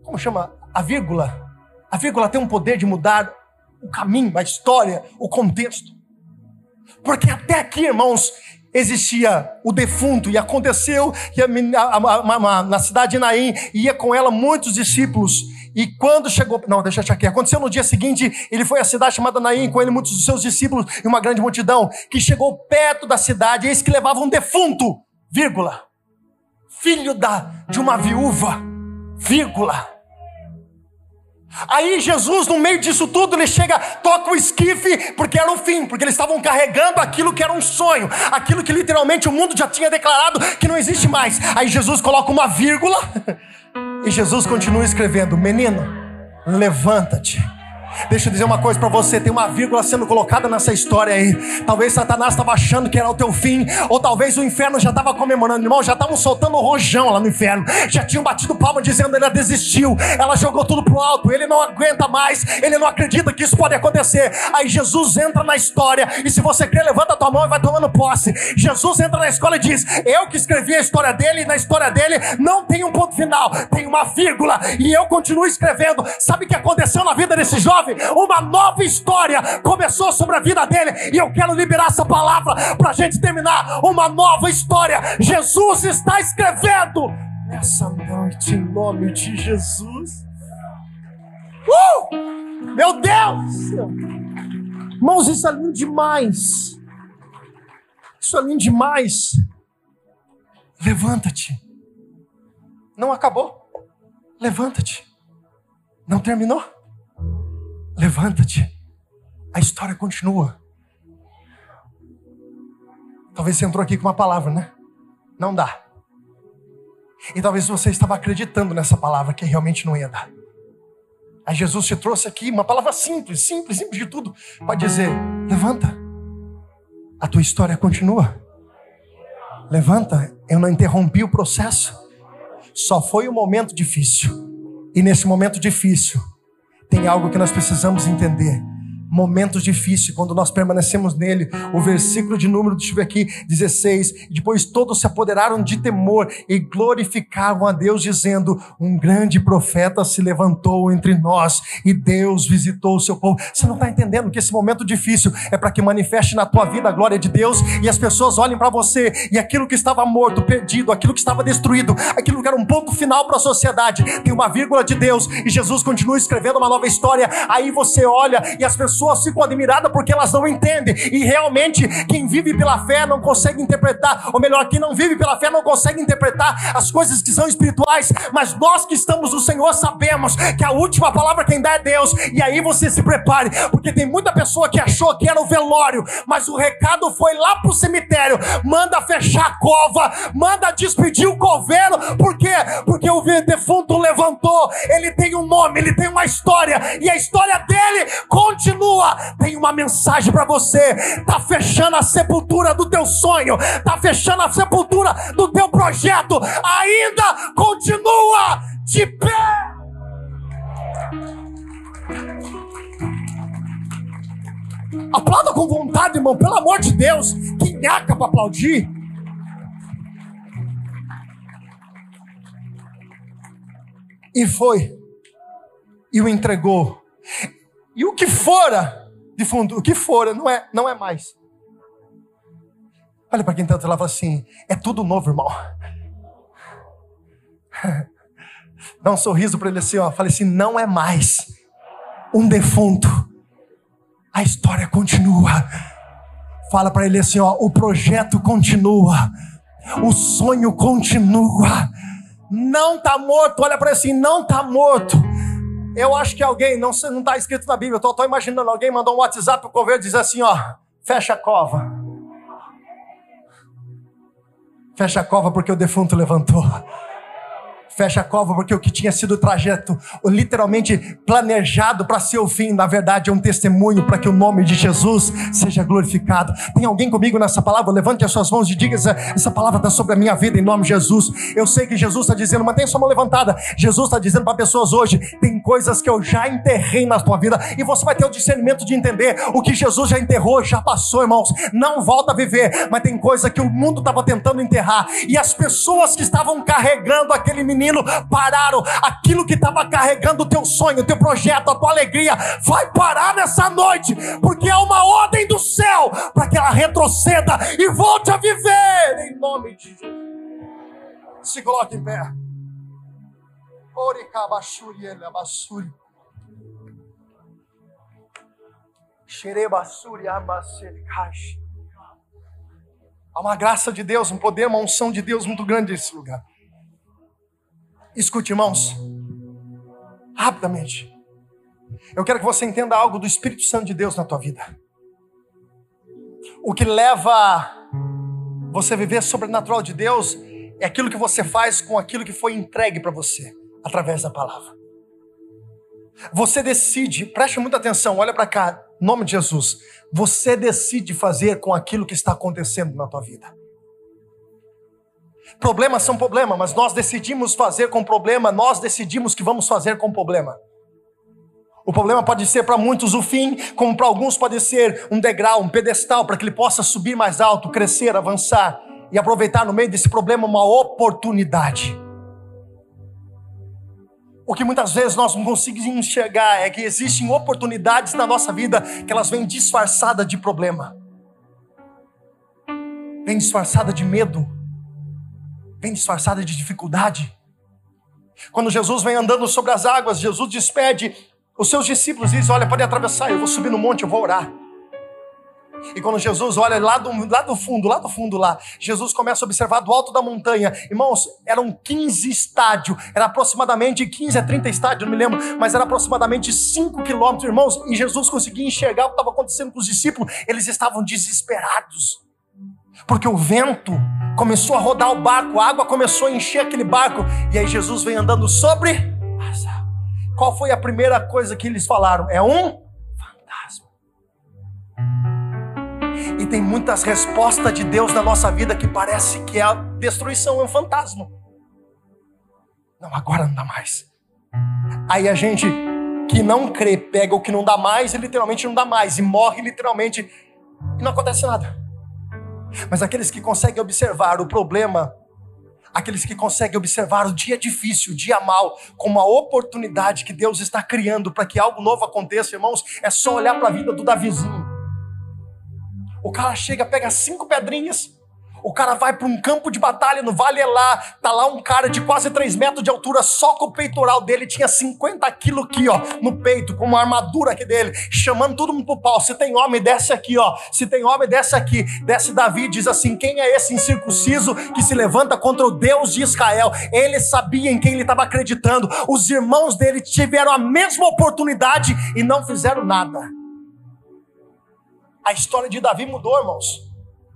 Como chama? A vírgula. A vírgula tem um poder de mudar o caminho, a história, o contexto. Porque até aqui, irmãos, existia o defunto, e aconteceu que a, a, a, na cidade de Naim ia com ela muitos discípulos. E quando chegou, não, deixa eu aqui. Aconteceu no dia seguinte, ele foi à cidade chamada Naim, com ele muitos dos seus discípulos e uma grande multidão, que chegou perto da cidade, eis que levava um defunto, vírgula, filho da, de uma viúva, vírgula. Aí Jesus, no meio disso tudo, ele chega, toca o esquife, porque era o fim, porque eles estavam carregando aquilo que era um sonho, aquilo que literalmente o mundo já tinha declarado que não existe mais. Aí Jesus coloca uma vírgula e Jesus continua escrevendo: Menino, levanta-te Deixa eu dizer uma coisa para você: tem uma vírgula sendo colocada nessa história aí. Talvez Satanás estava achando que era o teu fim, ou talvez o inferno já estava comemorando. Irmão, já estavam soltando o rojão lá no inferno, já tinham batido palma dizendo ele desistiu, ela jogou tudo pro alto, ele não aguenta mais, ele não acredita que isso pode acontecer. Aí Jesus entra na história, e se você crê, levanta a tua mão e vai tomando posse. Jesus entra na escola e diz: Eu que escrevi a história dele, e na história dele não tem um ponto final, tem uma vírgula, e eu continuo escrevendo. Sabe o que aconteceu na vida desse jovem? Uma nova história começou sobre a vida dele. E eu quero liberar essa palavra para a gente terminar uma nova história. Jesus está escrevendo nessa noite em nome de Jesus. Uh! Meu Deus! Irmãos, isso é lindo demais. Isso é lindo demais. Levanta-te. Não acabou. Levanta-te. Não terminou. Levanta-te. A história continua. Talvez você entrou aqui com uma palavra, né? Não dá. E talvez você estava acreditando nessa palavra que realmente não ia dar. Aí Jesus te trouxe aqui uma palavra simples, simples, simples de tudo, para dizer: levanta. A tua história continua. Levanta. Eu não interrompi o processo. Só foi um momento difícil. E nesse momento difícil, tem algo que nós precisamos entender momentos difíceis, quando nós permanecemos nele. O versículo de número, deixa eu ver aqui, 16. Depois todos se apoderaram de temor e glorificavam a Deus, dizendo: Um grande profeta se levantou entre nós e Deus visitou o seu povo. Você não está entendendo que esse momento difícil é para que manifeste na tua vida a glória de Deus e as pessoas olhem para você e aquilo que estava morto, perdido, aquilo que estava destruído, aquilo que era um ponto final para a sociedade, tem uma vírgula de Deus e Jesus continua escrevendo uma nova história. Aí você olha e as pessoas pessoas ficam admiradas porque elas não entendem. E realmente, quem vive pela fé não consegue interpretar, ou melhor, quem não vive pela fé não consegue interpretar as coisas que são espirituais. Mas nós que estamos no Senhor sabemos que a última palavra quem dá é Deus. E aí você se prepare, porque tem muita pessoa que achou que era o velório, mas o recado foi lá pro cemitério. Manda fechar a cova, manda despedir o coveiro. Por quê? Porque o defunto levantou. Ele tem um nome, ele tem uma história, e a história dele continua continua. Tem uma mensagem para você. Tá fechando a sepultura do teu sonho, tá fechando a sepultura do teu projeto. Ainda continua de pé. Aplauda com vontade, irmão, pelo amor de Deus. Que nhaca para aplaudir. E foi. E o entregou. E o que fora de fundo, o que fora, não é, não é mais. Olha para quem está lá e fala assim: é tudo novo, irmão. Dá um sorriso para ele assim, ó. Fale assim: não é mais um defunto. A história continua. Fala para ele assim, ó, o projeto continua. O sonho continua. Não está morto. Olha para ele assim, não está morto eu acho que alguém, não está escrito na Bíblia, estou imaginando, alguém mandou um WhatsApp para o coveiro e diz assim: ó, fecha a cova. Fecha a cova porque o defunto levantou. Fecha a cova, porque o que tinha sido o trajeto, literalmente planejado para ser o fim, na verdade é um testemunho para que o nome de Jesus seja glorificado. Tem alguém comigo nessa palavra? Levante as suas mãos e diga: essa, palavra está sobre a minha vida em nome de Jesus. Eu sei que Jesus está dizendo, mantenha sua mão levantada. Jesus está dizendo para pessoas hoje: tem coisas que eu já enterrei na tua vida, e você vai ter o discernimento de entender o que Jesus já enterrou, já passou, irmãos. Não volta a viver, mas tem coisa que o mundo estava tentando enterrar, e as pessoas que estavam carregando aquele menino menino pararam. Aquilo que estava carregando o teu sonho, o teu projeto, a tua alegria, vai parar nessa noite, porque há uma ordem do céu para que ela retroceda e volte a viver, em nome de Jesus. Se coloque em pé. Há uma graça de Deus, um poder, uma unção de Deus muito grande nesse lugar. Escute, irmãos, rapidamente. Eu quero que você entenda algo do Espírito Santo de Deus na tua vida. O que leva você a viver sobrenatural de Deus é aquilo que você faz com aquilo que foi entregue para você através da palavra. Você decide, preste muita atenção, olha para cá, nome de Jesus. Você decide fazer com aquilo que está acontecendo na tua vida. Problemas são problema, mas nós decidimos fazer com problema, nós decidimos que vamos fazer com problema. O problema pode ser para muitos o fim, como para alguns pode ser um degrau, um pedestal, para que ele possa subir mais alto, crescer, avançar e aproveitar no meio desse problema uma oportunidade. O que muitas vezes nós não conseguimos enxergar é que existem oportunidades na nossa vida que elas vêm disfarçadas de problema, vêm disfarçada de medo, vem disfarçada de dificuldade. Quando Jesus vem andando sobre as águas, Jesus despede os seus discípulos e diz: Olha, pode atravessar, eu vou subir no monte, eu vou orar. E quando Jesus olha lá do, lá do fundo, lá do fundo lá, Jesus começa a observar do alto da montanha. Irmãos, eram 15 estádios, era aproximadamente 15 a 30 estádios, não me lembro, mas era aproximadamente 5 quilômetros, irmãos, e Jesus conseguia enxergar o que estava acontecendo com os discípulos, eles estavam desesperados porque o vento começou a rodar o barco, a água começou a encher aquele barco, e aí Jesus vem andando sobre. Qual foi a primeira coisa que eles falaram? É um fantasma. E tem muitas respostas de Deus na nossa vida que parece que a destruição é um fantasma. Não, agora não dá mais. Aí a gente que não crê pega o que não dá mais e literalmente não dá mais, e morre literalmente e não acontece nada. Mas aqueles que conseguem observar o problema, aqueles que conseguem observar o dia difícil, o dia mal, como uma oportunidade que Deus está criando para que algo novo aconteça, irmãos, é só olhar para a vida do Davizinho. O cara chega, pega cinco pedrinhas, o cara vai para um campo de batalha no Vale lá, tá lá um cara de quase 3 metros de altura, só com o peitoral dele tinha 50 quilos aqui, ó, no peito, com uma armadura aqui dele, chamando todo mundo pro pau. Se tem homem, desce aqui, ó. Se tem homem, desce aqui. Desce Davi diz assim: quem é esse incircunciso que se levanta contra o Deus de Israel? Ele sabia em quem ele estava acreditando. Os irmãos dele tiveram a mesma oportunidade e não fizeram nada. A história de Davi mudou, irmãos.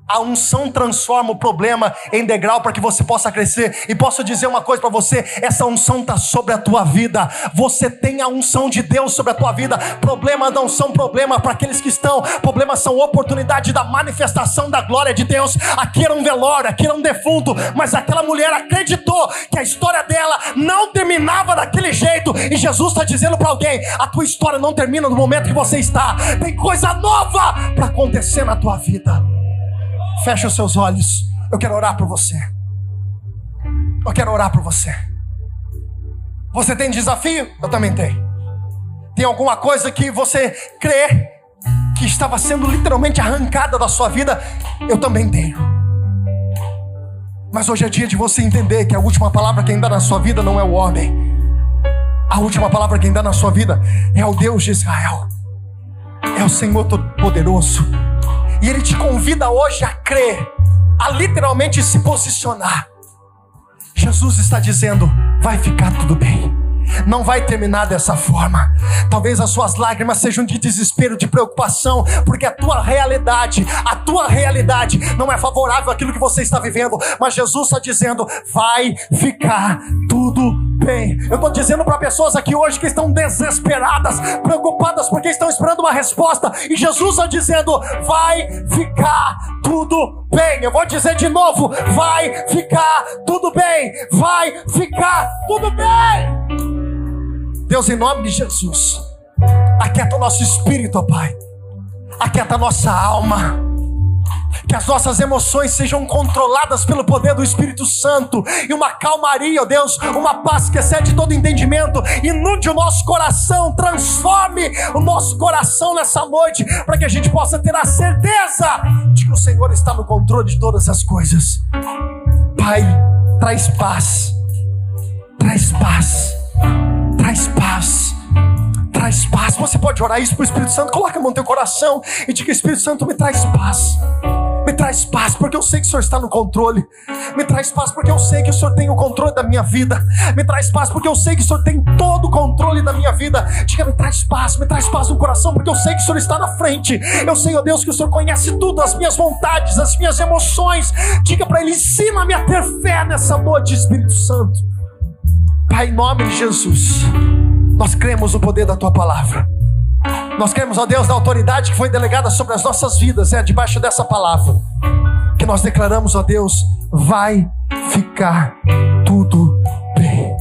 A unção transforma o problema em degrau para que você possa crescer. E posso dizer uma coisa para você: essa unção está sobre a tua vida. Você tem a unção de Deus sobre a tua vida. Problemas não são problema para aqueles que estão. Problemas são oportunidade da manifestação da glória de Deus. Aqui era um velório, aqui era um defunto. Mas aquela mulher acreditou que a história dela não terminava daquele jeito. E Jesus está dizendo para alguém: a tua história não termina no momento que você está. Tem coisa nova para acontecer na tua vida. Feche os seus olhos. Eu quero orar por você. Eu quero orar por você. Você tem desafio? Eu também tenho. Tem alguma coisa que você crê que estava sendo literalmente arrancada da sua vida? Eu também tenho. Mas hoje é dia de você entender que a última palavra que ainda na sua vida não é o homem. A última palavra que ainda na sua vida é o Deus de Israel. É o Senhor Todo-Poderoso e Ele te convida hoje a crer, a literalmente se posicionar. Jesus está dizendo: vai ficar tudo bem. não vai terminar dessa forma. Talvez as suas lágrimas sejam de desespero, de preocupação, porque a tua realidade, a tua realidade não é favorável àquilo que você está vivendo, mas Jesus está dizendo: vai ficar tudo bem. Eu estou dizendo para pessoas aqui hoje que estão desesperadas, preocupadas porque estão esperando uma resposta, e Jesus está dizendo: vai ficar tudo bem. Eu vou dizer de novo: vai ficar tudo bem, vai ficar tudo bem. Deus, em nome de Jesus, aquieta o nosso espírito, ó Pai, aquieta a nossa alma, que as nossas emoções sejam controladas pelo poder do Espírito Santo, e uma calmaria, ó Deus, uma paz que excede todo entendimento, inunde o nosso coração, transforme o nosso coração nessa noite, para que a gente possa ter a certeza de que o Senhor está no controle de todas as coisas. Pai, traz paz, traz paz traz paz. Traz paz. Você pode orar isso para o Espírito Santo. Coloca a mão no teu coração e diga: Espírito Santo, me traz paz. Me traz paz, porque eu sei que o Senhor está no controle. Me traz paz, porque eu sei que o Senhor tem o controle da minha vida. Me traz paz, porque eu sei que o Senhor tem todo o controle da minha vida. Diga, me traz paz, me traz paz no coração, porque eu sei que o Senhor está na frente. Eu sei, ó Deus, que o Senhor conhece tudo, as minhas vontades, as minhas emoções. Diga para Ele, ensina-me a ter fé nessa noite, Espírito Santo. Pai, em nome de Jesus, nós cremos no poder da tua palavra. Nós cremos, ó Deus, na autoridade que foi delegada sobre as nossas vidas, é debaixo dessa palavra que nós declaramos, ó Deus, vai ficar tudo bem.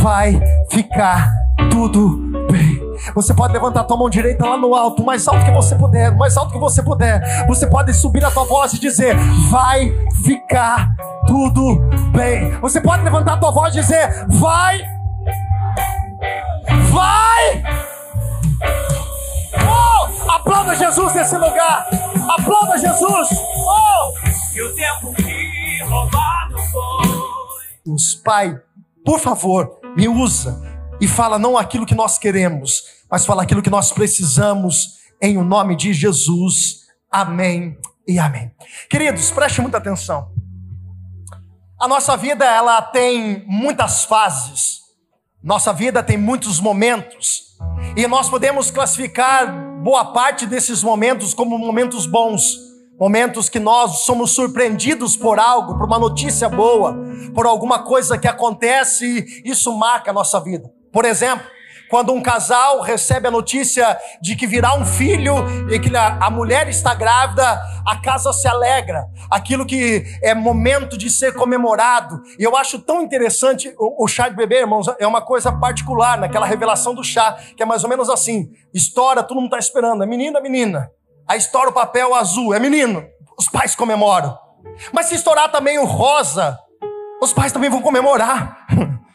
Vai ficar tudo bem. Você pode levantar a tua mão direita lá no alto, mais alto que você puder, mais alto que você puder. Você pode subir a tua voz e dizer: Vai ficar tudo bem. Você pode levantar a tua voz e dizer: Vai, vai. Oh, aplauda Jesus nesse lugar. Aplauda Jesus. Oh. E o tempo que roubado foi. Os Pai, por favor, me usa e fala não aquilo que nós queremos, mas fala aquilo que nós precisamos em o nome de Jesus. Amém e amém. Queridos, preste muita atenção. A nossa vida ela tem muitas fases. Nossa vida tem muitos momentos. E nós podemos classificar boa parte desses momentos como momentos bons, momentos que nós somos surpreendidos por algo, por uma notícia boa, por alguma coisa que acontece e isso marca a nossa vida. Por exemplo, quando um casal recebe a notícia de que virá um filho e que a mulher está grávida, a casa se alegra. Aquilo que é momento de ser comemorado. E eu acho tão interessante o, o chá de bebê, irmãos, é uma coisa particular naquela revelação do chá, que é mais ou menos assim: estoura, todo mundo está esperando, é menina, menina. Aí estoura o papel azul, é menino. Os pais comemoram. Mas se estourar também o rosa, os pais também vão comemorar.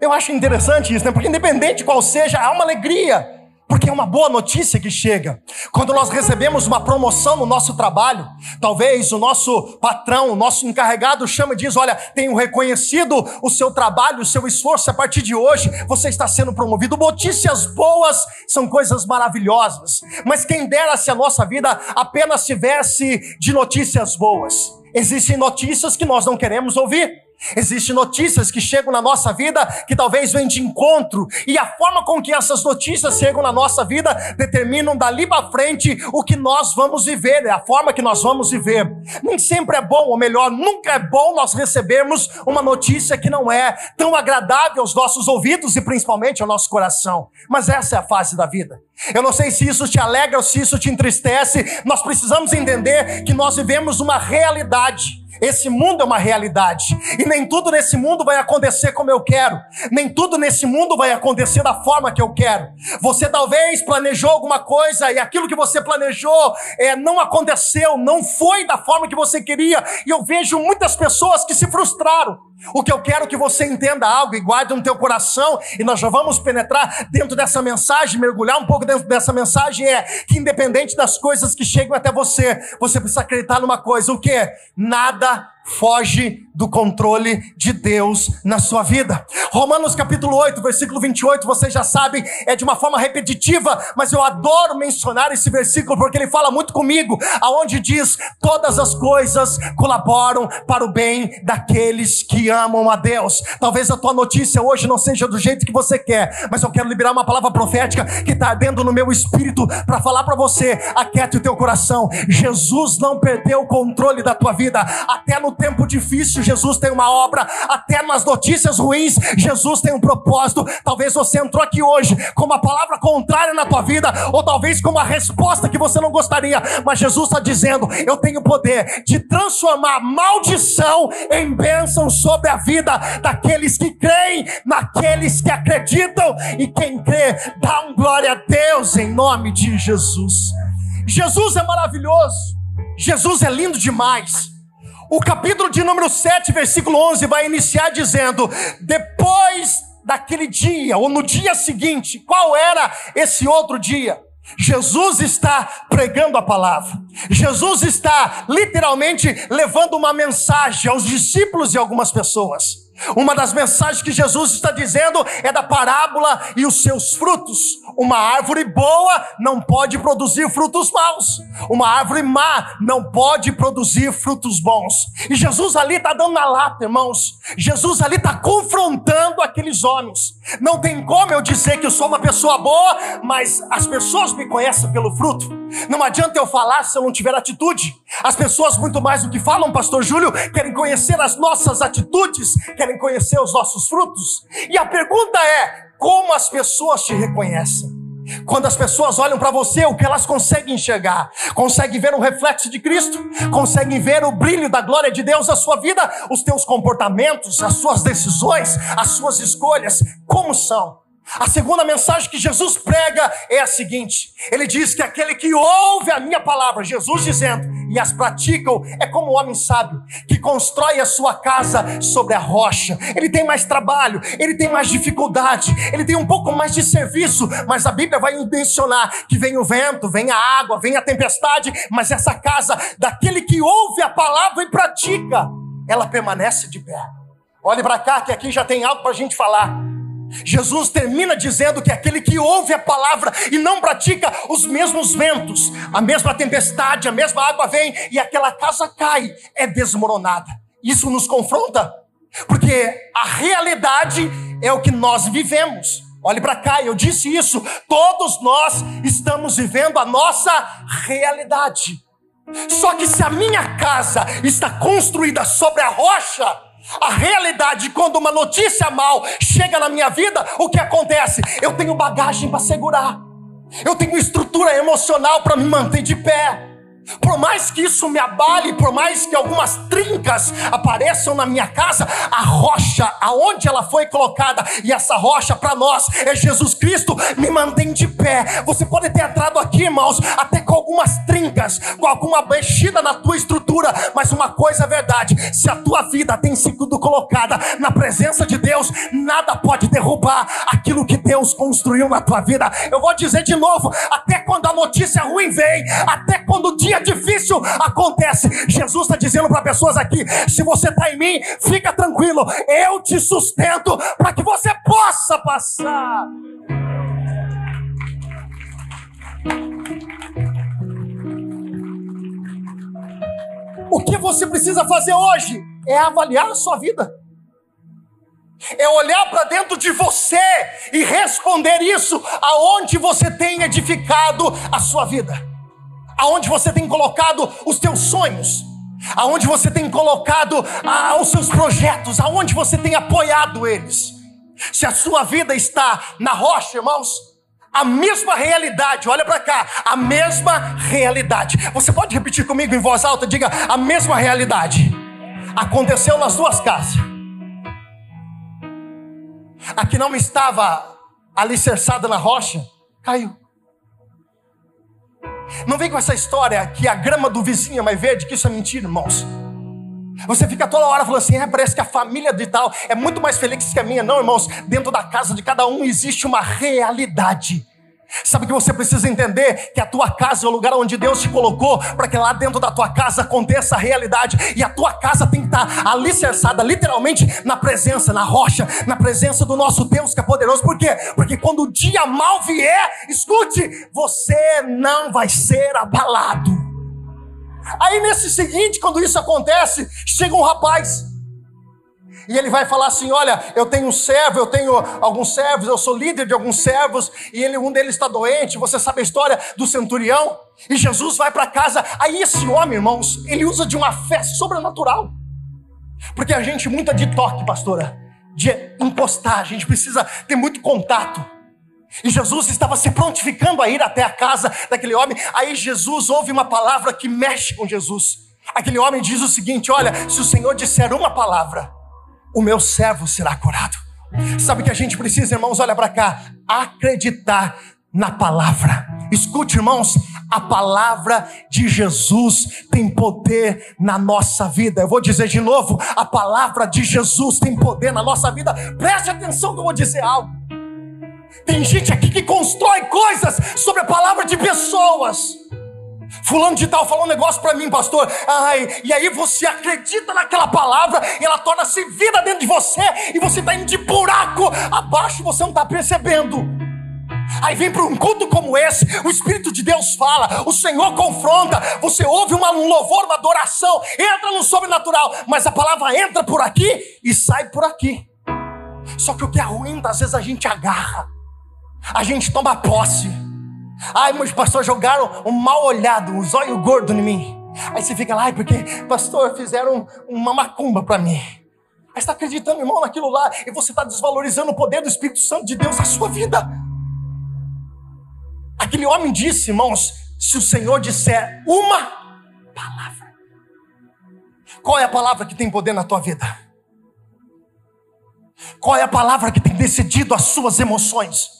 Eu acho interessante isso, né? Porque independente qual seja, há uma alegria. Porque é uma boa notícia que chega. Quando nós recebemos uma promoção no nosso trabalho, talvez o nosso patrão, o nosso encarregado chama e diz: Olha, tenho reconhecido o seu trabalho, o seu esforço, a partir de hoje você está sendo promovido. Notícias boas são coisas maravilhosas. Mas quem dera se a nossa vida apenas tivesse de notícias boas. Existem notícias que nós não queremos ouvir. Existem notícias que chegam na nossa vida que talvez vêm de encontro, e a forma com que essas notícias chegam na nossa vida determinam dali para frente o que nós vamos viver, é a forma que nós vamos viver. Nem sempre é bom, ou melhor, nunca é bom nós recebermos uma notícia que não é tão agradável aos nossos ouvidos e principalmente ao nosso coração. Mas essa é a fase da vida. Eu não sei se isso te alegra ou se isso te entristece, nós precisamos entender que nós vivemos uma realidade. Esse mundo é uma realidade. E nem tudo nesse mundo vai acontecer como eu quero. Nem tudo nesse mundo vai acontecer da forma que eu quero. Você talvez planejou alguma coisa e aquilo que você planejou é, não aconteceu, não foi da forma que você queria. E eu vejo muitas pessoas que se frustraram. O que eu quero que você entenda algo e guarde no teu coração, e nós já vamos penetrar dentro dessa mensagem, mergulhar um pouco dentro dessa mensagem, é que independente das coisas que chegam até você, você precisa acreditar numa coisa: o que? Nada foge do controle de Deus na sua vida. Romanos capítulo 8, versículo 28, vocês já sabem, é de uma forma repetitiva, mas eu adoro mencionar esse versículo porque ele fala muito comigo, aonde diz: todas as coisas colaboram para o bem daqueles que amam a Deus. Talvez a tua notícia hoje não seja do jeito que você quer, mas eu quero liberar uma palavra profética que está ardendo no meu espírito para falar para você: aquiete o teu coração. Jesus não perdeu o controle da tua vida, até no tempo difícil Jesus tem uma obra, até nas notícias ruins, Jesus tem um propósito. Talvez você entrou aqui hoje com uma palavra contrária na tua vida, ou talvez com uma resposta que você não gostaria, mas Jesus está dizendo: Eu tenho poder de transformar maldição em bênção sobre a vida daqueles que creem, naqueles que acreditam, e quem crê, dá um glória a Deus em nome de Jesus. Jesus é maravilhoso, Jesus é lindo demais. O capítulo de número 7, versículo 11, vai iniciar dizendo: Depois daquele dia, ou no dia seguinte, qual era esse outro dia? Jesus está pregando a palavra. Jesus está literalmente levando uma mensagem aos discípulos e algumas pessoas. Uma das mensagens que Jesus está dizendo é da parábola e os seus frutos. Uma árvore boa não pode produzir frutos maus. Uma árvore má não pode produzir frutos bons. E Jesus ali está dando na lata, irmãos. Jesus ali está confrontando aqueles homens. Não tem como eu dizer que eu sou uma pessoa boa, mas as pessoas me conhecem pelo fruto. Não adianta eu falar se eu não tiver atitude. As pessoas, muito mais do que falam, Pastor Júlio, querem conhecer as nossas atitudes, querem conhecer os nossos frutos. E a pergunta é: como as pessoas te reconhecem? Quando as pessoas olham para você, o que elas conseguem enxergar? Conseguem ver um reflexo de Cristo? Conseguem ver o brilho da glória de Deus na sua vida? Os teus comportamentos, as suas decisões, as suas escolhas, como são? A segunda mensagem que Jesus prega é a seguinte: Ele diz que aquele que ouve a minha palavra, Jesus dizendo, e as praticam, é como o homem sábio que constrói a sua casa sobre a rocha. Ele tem mais trabalho, ele tem mais dificuldade, ele tem um pouco mais de serviço, mas a Bíblia vai mencionar que vem o vento, vem a água, vem a tempestade, mas essa casa daquele que ouve a palavra e pratica, ela permanece de pé. Olhe para cá que aqui já tem algo para a gente falar. Jesus termina dizendo que aquele que ouve a palavra e não pratica os mesmos ventos, a mesma tempestade, a mesma água vem e aquela casa cai, é desmoronada. Isso nos confronta, porque a realidade é o que nós vivemos. Olhe para cá, eu disse isso. Todos nós estamos vivendo a nossa realidade. Só que se a minha casa está construída sobre a rocha, a realidade, quando uma notícia mal chega na minha vida, o que acontece? Eu tenho bagagem para segurar, eu tenho estrutura emocional para me manter de pé. Por mais que isso me abale, por mais que algumas trincas apareçam na minha casa, a rocha aonde ela foi colocada, e essa rocha para nós é Jesus Cristo, me mantém de pé. Você pode ter entrado aqui, irmãos, até com algumas trincas, com alguma mexida na tua estrutura, mas uma coisa é verdade: se a tua vida tem sido colocada na presença de Deus, nada pode derrubar aquilo que Deus construiu na tua vida. Eu vou dizer de novo: até quando a notícia ruim vem, até quando o dia difícil acontece. Jesus está dizendo para pessoas aqui: se você está em mim, fica tranquilo, eu te sustento para que você possa passar. O que você precisa fazer hoje é avaliar a sua vida. É olhar para dentro de você e responder isso aonde você tem edificado a sua vida aonde você tem colocado os teus sonhos, aonde você tem colocado ah, os seus projetos, aonde você tem apoiado eles. Se a sua vida está na rocha, irmãos, a mesma realidade, olha para cá, a mesma realidade. Você pode repetir comigo em voz alta? Diga: a mesma realidade aconteceu nas duas casas. A que não estava alicerçada na rocha, caiu. Não vem com essa história que a grama do vizinho é mais verde, que isso é mentira, irmãos. Você fica toda hora falando assim, é, parece que a família de tal é muito mais feliz que a minha. Não, irmãos, dentro da casa de cada um existe uma realidade. Sabe que você precisa entender que a tua casa é o lugar onde Deus te colocou para que lá dentro da tua casa aconteça a realidade e a tua casa tem que estar alicerçada literalmente na presença, na rocha, na presença do nosso Deus que é poderoso. Por quê? Porque quando o dia mal vier, escute, você não vai ser abalado. Aí nesse seguinte, quando isso acontece, chega um rapaz e ele vai falar assim: Olha, eu tenho um servo, eu tenho alguns servos, eu sou líder de alguns servos, e ele, um deles está doente. Você sabe a história do centurião? E Jesus vai para casa. Aí esse homem, irmãos, ele usa de uma fé sobrenatural. Porque a gente muita de toque, pastora, de encostar, a gente precisa ter muito contato. E Jesus estava se prontificando a ir até a casa daquele homem. Aí Jesus ouve uma palavra que mexe com Jesus. Aquele homem diz o seguinte: Olha, se o Senhor disser uma palavra, o meu servo será curado. Sabe que a gente precisa, irmãos? Olha para cá, acreditar na palavra. Escute, irmãos, a palavra de Jesus tem poder na nossa vida. Eu vou dizer de novo: a palavra de Jesus tem poder na nossa vida. Preste atenção que eu vou dizer algo. Tem gente aqui que constrói coisas sobre a palavra de pessoas. Fulano de tal falou um negócio para mim, pastor. Ai, e aí você acredita naquela palavra e ela torna-se vida dentro de você e você está indo de buraco abaixo, você não está percebendo. Aí vem para um culto como esse, o Espírito de Deus fala, o Senhor confronta, você ouve uma, um louvor, uma adoração, entra no sobrenatural, mas a palavra entra por aqui e sai por aqui. Só que o que é ruim, às vezes a gente agarra, a gente toma posse. Ai, meus pastores jogaram um mal olhado, um zóio gordo em mim. Aí você fica lá, ai, porque, pastor, fizeram uma macumba para mim. Aí está acreditando, irmão, naquilo lá, e você está desvalorizando o poder do Espírito Santo de Deus na sua vida. Aquele homem disse, irmãos, se o Senhor disser uma palavra, qual é a palavra que tem poder na tua vida? Qual é a palavra que tem decidido as suas emoções?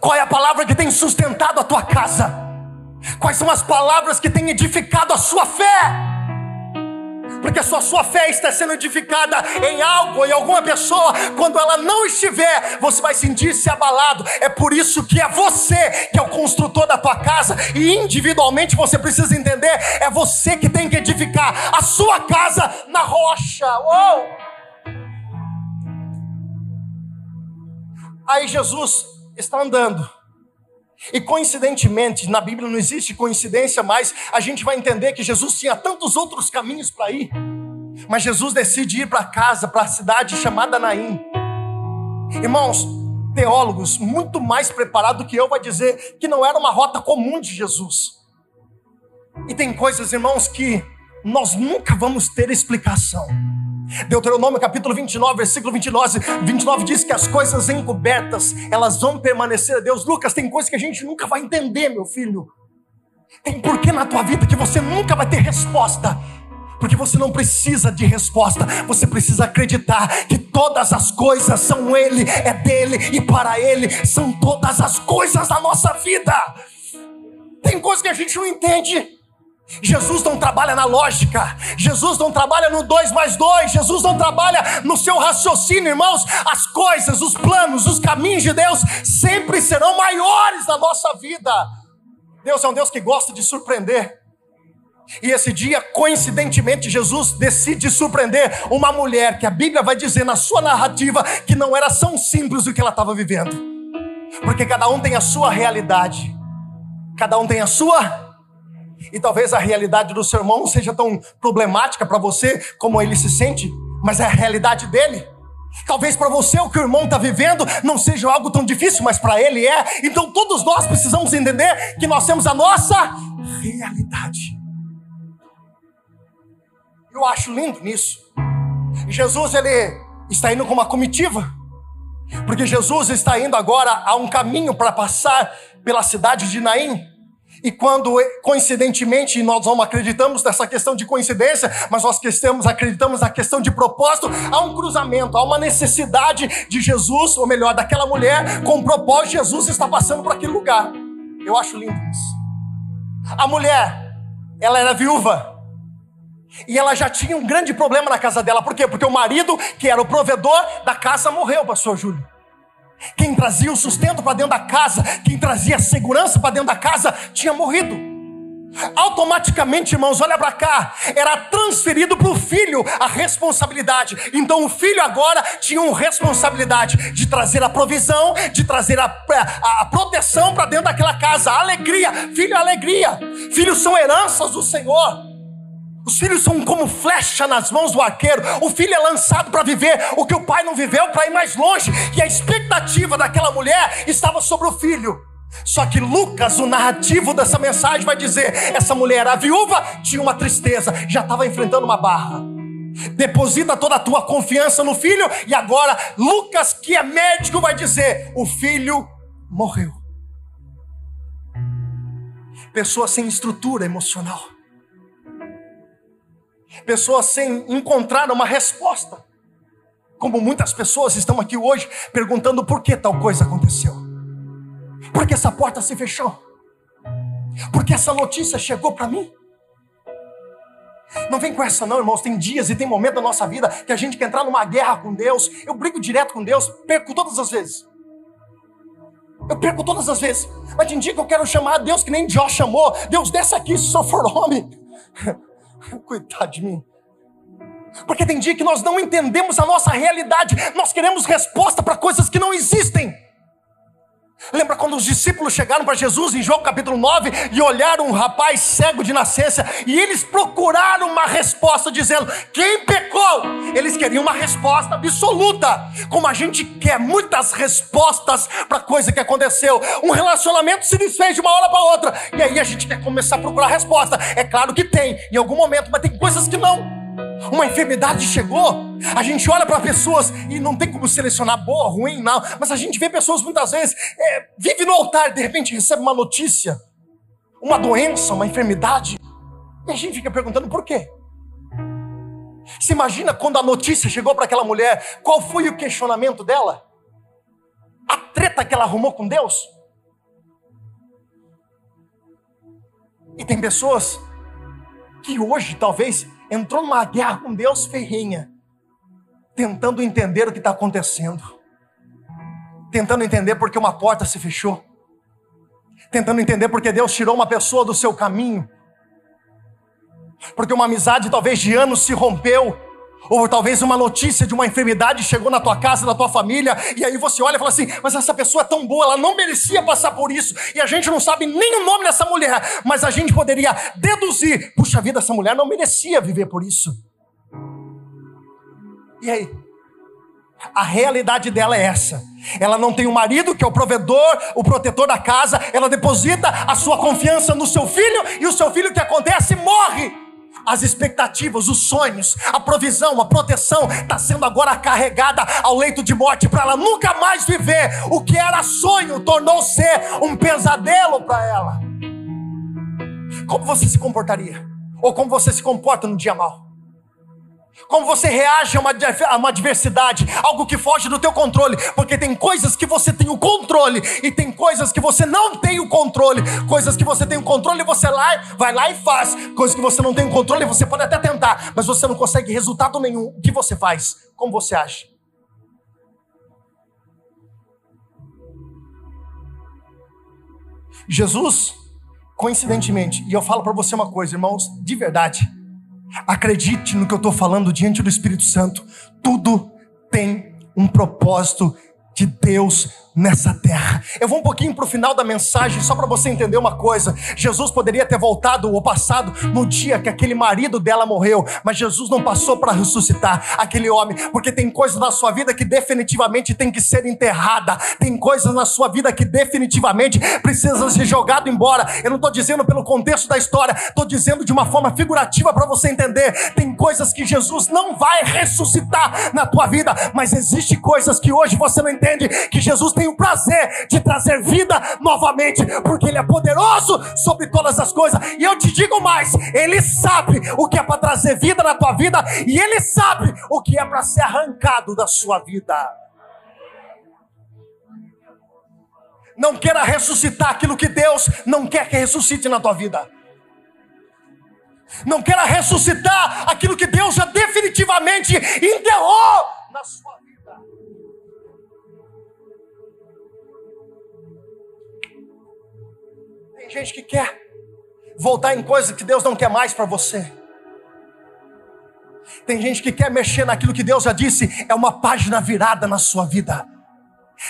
Qual é a palavra que tem sustentado a tua casa? Quais são as palavras que têm edificado a sua fé? Porque a sua, fé está sendo edificada em algo, em alguma pessoa, quando ela não estiver, você vai sentir-se abalado. É por isso que é você que é o construtor da tua casa, e individualmente você precisa entender: é você que tem que edificar a sua casa na rocha. Oh! Aí Jesus está andando. E coincidentemente, na Bíblia não existe coincidência, mas a gente vai entender que Jesus tinha tantos outros caminhos para ir. Mas Jesus decide ir para casa, para a cidade chamada Naim. Irmãos, teólogos muito mais preparados que eu vai dizer que não era uma rota comum de Jesus. E tem coisas, irmãos, que nós nunca vamos ter explicação. Deuteronômio capítulo 29, versículo 29, 29 diz que as coisas encobertas, elas vão permanecer a Deus. Lucas, tem coisas que a gente nunca vai entender, meu filho. Tem porquê na tua vida que você nunca vai ter resposta. Porque você não precisa de resposta, você precisa acreditar que todas as coisas são Ele, é dele e para Ele são todas as coisas da nossa vida. Tem coisas que a gente não entende. Jesus não trabalha na lógica, Jesus não trabalha no dois mais dois, Jesus não trabalha no seu raciocínio, irmãos. As coisas, os planos, os caminhos de Deus sempre serão maiores na nossa vida. Deus é um Deus que gosta de surpreender. E esse dia, coincidentemente, Jesus decide surpreender uma mulher que a Bíblia vai dizer na sua narrativa que não era tão simples o que ela estava vivendo, porque cada um tem a sua realidade, cada um tem a sua e talvez a realidade do seu irmão não seja tão problemática para você como ele se sente, mas é a realidade dele. Talvez para você o que o irmão está vivendo não seja algo tão difícil, mas para ele é. Então todos nós precisamos entender que nós temos a nossa realidade. Eu acho lindo nisso. Jesus ele está indo com uma comitiva, porque Jesus está indo agora a um caminho para passar pela cidade de Naim. E quando, coincidentemente, nós não acreditamos nessa questão de coincidência, mas nós acreditamos na questão de propósito, há um cruzamento, há uma necessidade de Jesus, ou melhor, daquela mulher, com o propósito, Jesus está passando por aquele lugar. Eu acho lindo isso. A mulher, ela era viúva. E ela já tinha um grande problema na casa dela. Por quê? Porque o marido, que era o provedor da casa, morreu, pastor Júlio. Quem trazia o sustento para dentro da casa, quem trazia a segurança para dentro da casa, tinha morrido. Automaticamente, irmãos, olha para cá, era transferido para o filho a responsabilidade. Então o filho agora tinha uma responsabilidade de trazer a provisão, de trazer a, a, a proteção para dentro daquela casa, a alegria. Filho, alegria. Filhos são heranças do Senhor. Os filhos são como flecha nas mãos do arqueiro. O filho é lançado para viver o que o pai não viveu, para ir mais longe. E a expectativa daquela mulher estava sobre o filho. Só que Lucas, o narrativo dessa mensagem, vai dizer: essa mulher, a viúva, tinha uma tristeza, já estava enfrentando uma barra. Deposita toda a tua confiança no filho, e agora Lucas, que é médico, vai dizer: o filho morreu. Pessoa sem estrutura emocional, pessoas sem encontrar uma resposta. Como muitas pessoas estão aqui hoje perguntando por que tal coisa aconteceu. Porque essa porta se fechou. Porque essa notícia chegou para mim. Não vem com essa não, irmãos. Tem dias e tem momentos da nossa vida que a gente quer entrar numa guerra com Deus. Eu brigo direto com Deus, perco todas as vezes. Eu perco todas as vezes. Mas tem dia que eu quero chamar a Deus que nem Jó chamou. Deus, desce aqui se só for homem. Coitado de mim. Porque tem dia que nós não entendemos a nossa realidade. Nós queremos resposta para coisas que não existem. Lembra quando os discípulos chegaram para Jesus em João capítulo 9 e olharam um rapaz cego de nascença e eles procuraram uma resposta dizendo: Quem pecou? Eles queriam uma resposta absoluta, como a gente quer muitas respostas para coisa que aconteceu. Um relacionamento se desfez de uma hora para outra e aí a gente quer começar a procurar resposta. É claro que tem em algum momento, mas tem coisas que não uma enfermidade chegou, a gente olha para pessoas e não tem como selecionar boa, ruim, não, mas a gente vê pessoas muitas vezes, é, vive no altar, de repente recebe uma notícia, uma doença, uma enfermidade, e a gente fica perguntando por quê? Se imagina quando a notícia chegou para aquela mulher, qual foi o questionamento dela? A treta que ela arrumou com Deus? E tem pessoas que hoje talvez entrou numa guerra com Deus ferrenha, tentando entender o que está acontecendo, tentando entender porque uma porta se fechou, tentando entender porque Deus tirou uma pessoa do seu caminho, porque uma amizade talvez de anos se rompeu, ou talvez uma notícia de uma enfermidade chegou na tua casa, na tua família, e aí você olha e fala assim: mas essa pessoa é tão boa, ela não merecia passar por isso, e a gente não sabe nem o nome dessa mulher, mas a gente poderia deduzir: puxa vida, essa mulher não merecia viver por isso. E aí? A realidade dela é essa. Ela não tem um marido que é o provedor, o protetor da casa. Ela deposita a sua confiança no seu filho e o seu filho o que acontece morre as expectativas, os sonhos, a provisão, a proteção está sendo agora carregada ao leito de morte para ela nunca mais viver. O que era sonho tornou-se um pesadelo para ela. Como você se comportaria? Ou como você se comporta no dia mal? Como você reage a uma, a uma adversidade, algo que foge do teu controle, porque tem coisas que você tem o controle e tem coisas que você não tem o controle. Coisas que você tem o controle, você lá, vai lá e faz. Coisas que você não tem o controle, você pode até tentar, mas você não consegue resultado nenhum. O que você faz? Como você age? Jesus, coincidentemente, e eu falo para você uma coisa, irmãos, de verdade Acredite no que eu estou falando diante do Espírito Santo. Tudo tem um propósito de Deus nessa terra. Eu vou um pouquinho para o final da mensagem, só para você entender uma coisa. Jesus poderia ter voltado ou passado no dia que aquele marido dela morreu, mas Jesus não passou para ressuscitar aquele homem, porque tem coisas na sua vida que definitivamente tem que ser enterrada, tem coisas na sua vida que definitivamente precisam ser jogado embora. Eu não estou dizendo pelo contexto da história, estou dizendo de uma forma figurativa para você entender. Tem coisas que Jesus não vai ressuscitar na tua vida, mas existe coisas que hoje você não entende que Jesus tem tem o prazer de trazer vida novamente, porque Ele é poderoso sobre todas as coisas. E eu te digo mais: Ele sabe o que é para trazer vida na tua vida, e Ele sabe o que é para ser arrancado da sua vida. Não queira ressuscitar aquilo que Deus não quer que ressuscite na tua vida. Não queira ressuscitar aquilo que Deus já definitivamente enterrou na sua gente que quer voltar em coisas que Deus não quer mais para você. Tem gente que quer mexer naquilo que Deus já disse, é uma página virada na sua vida.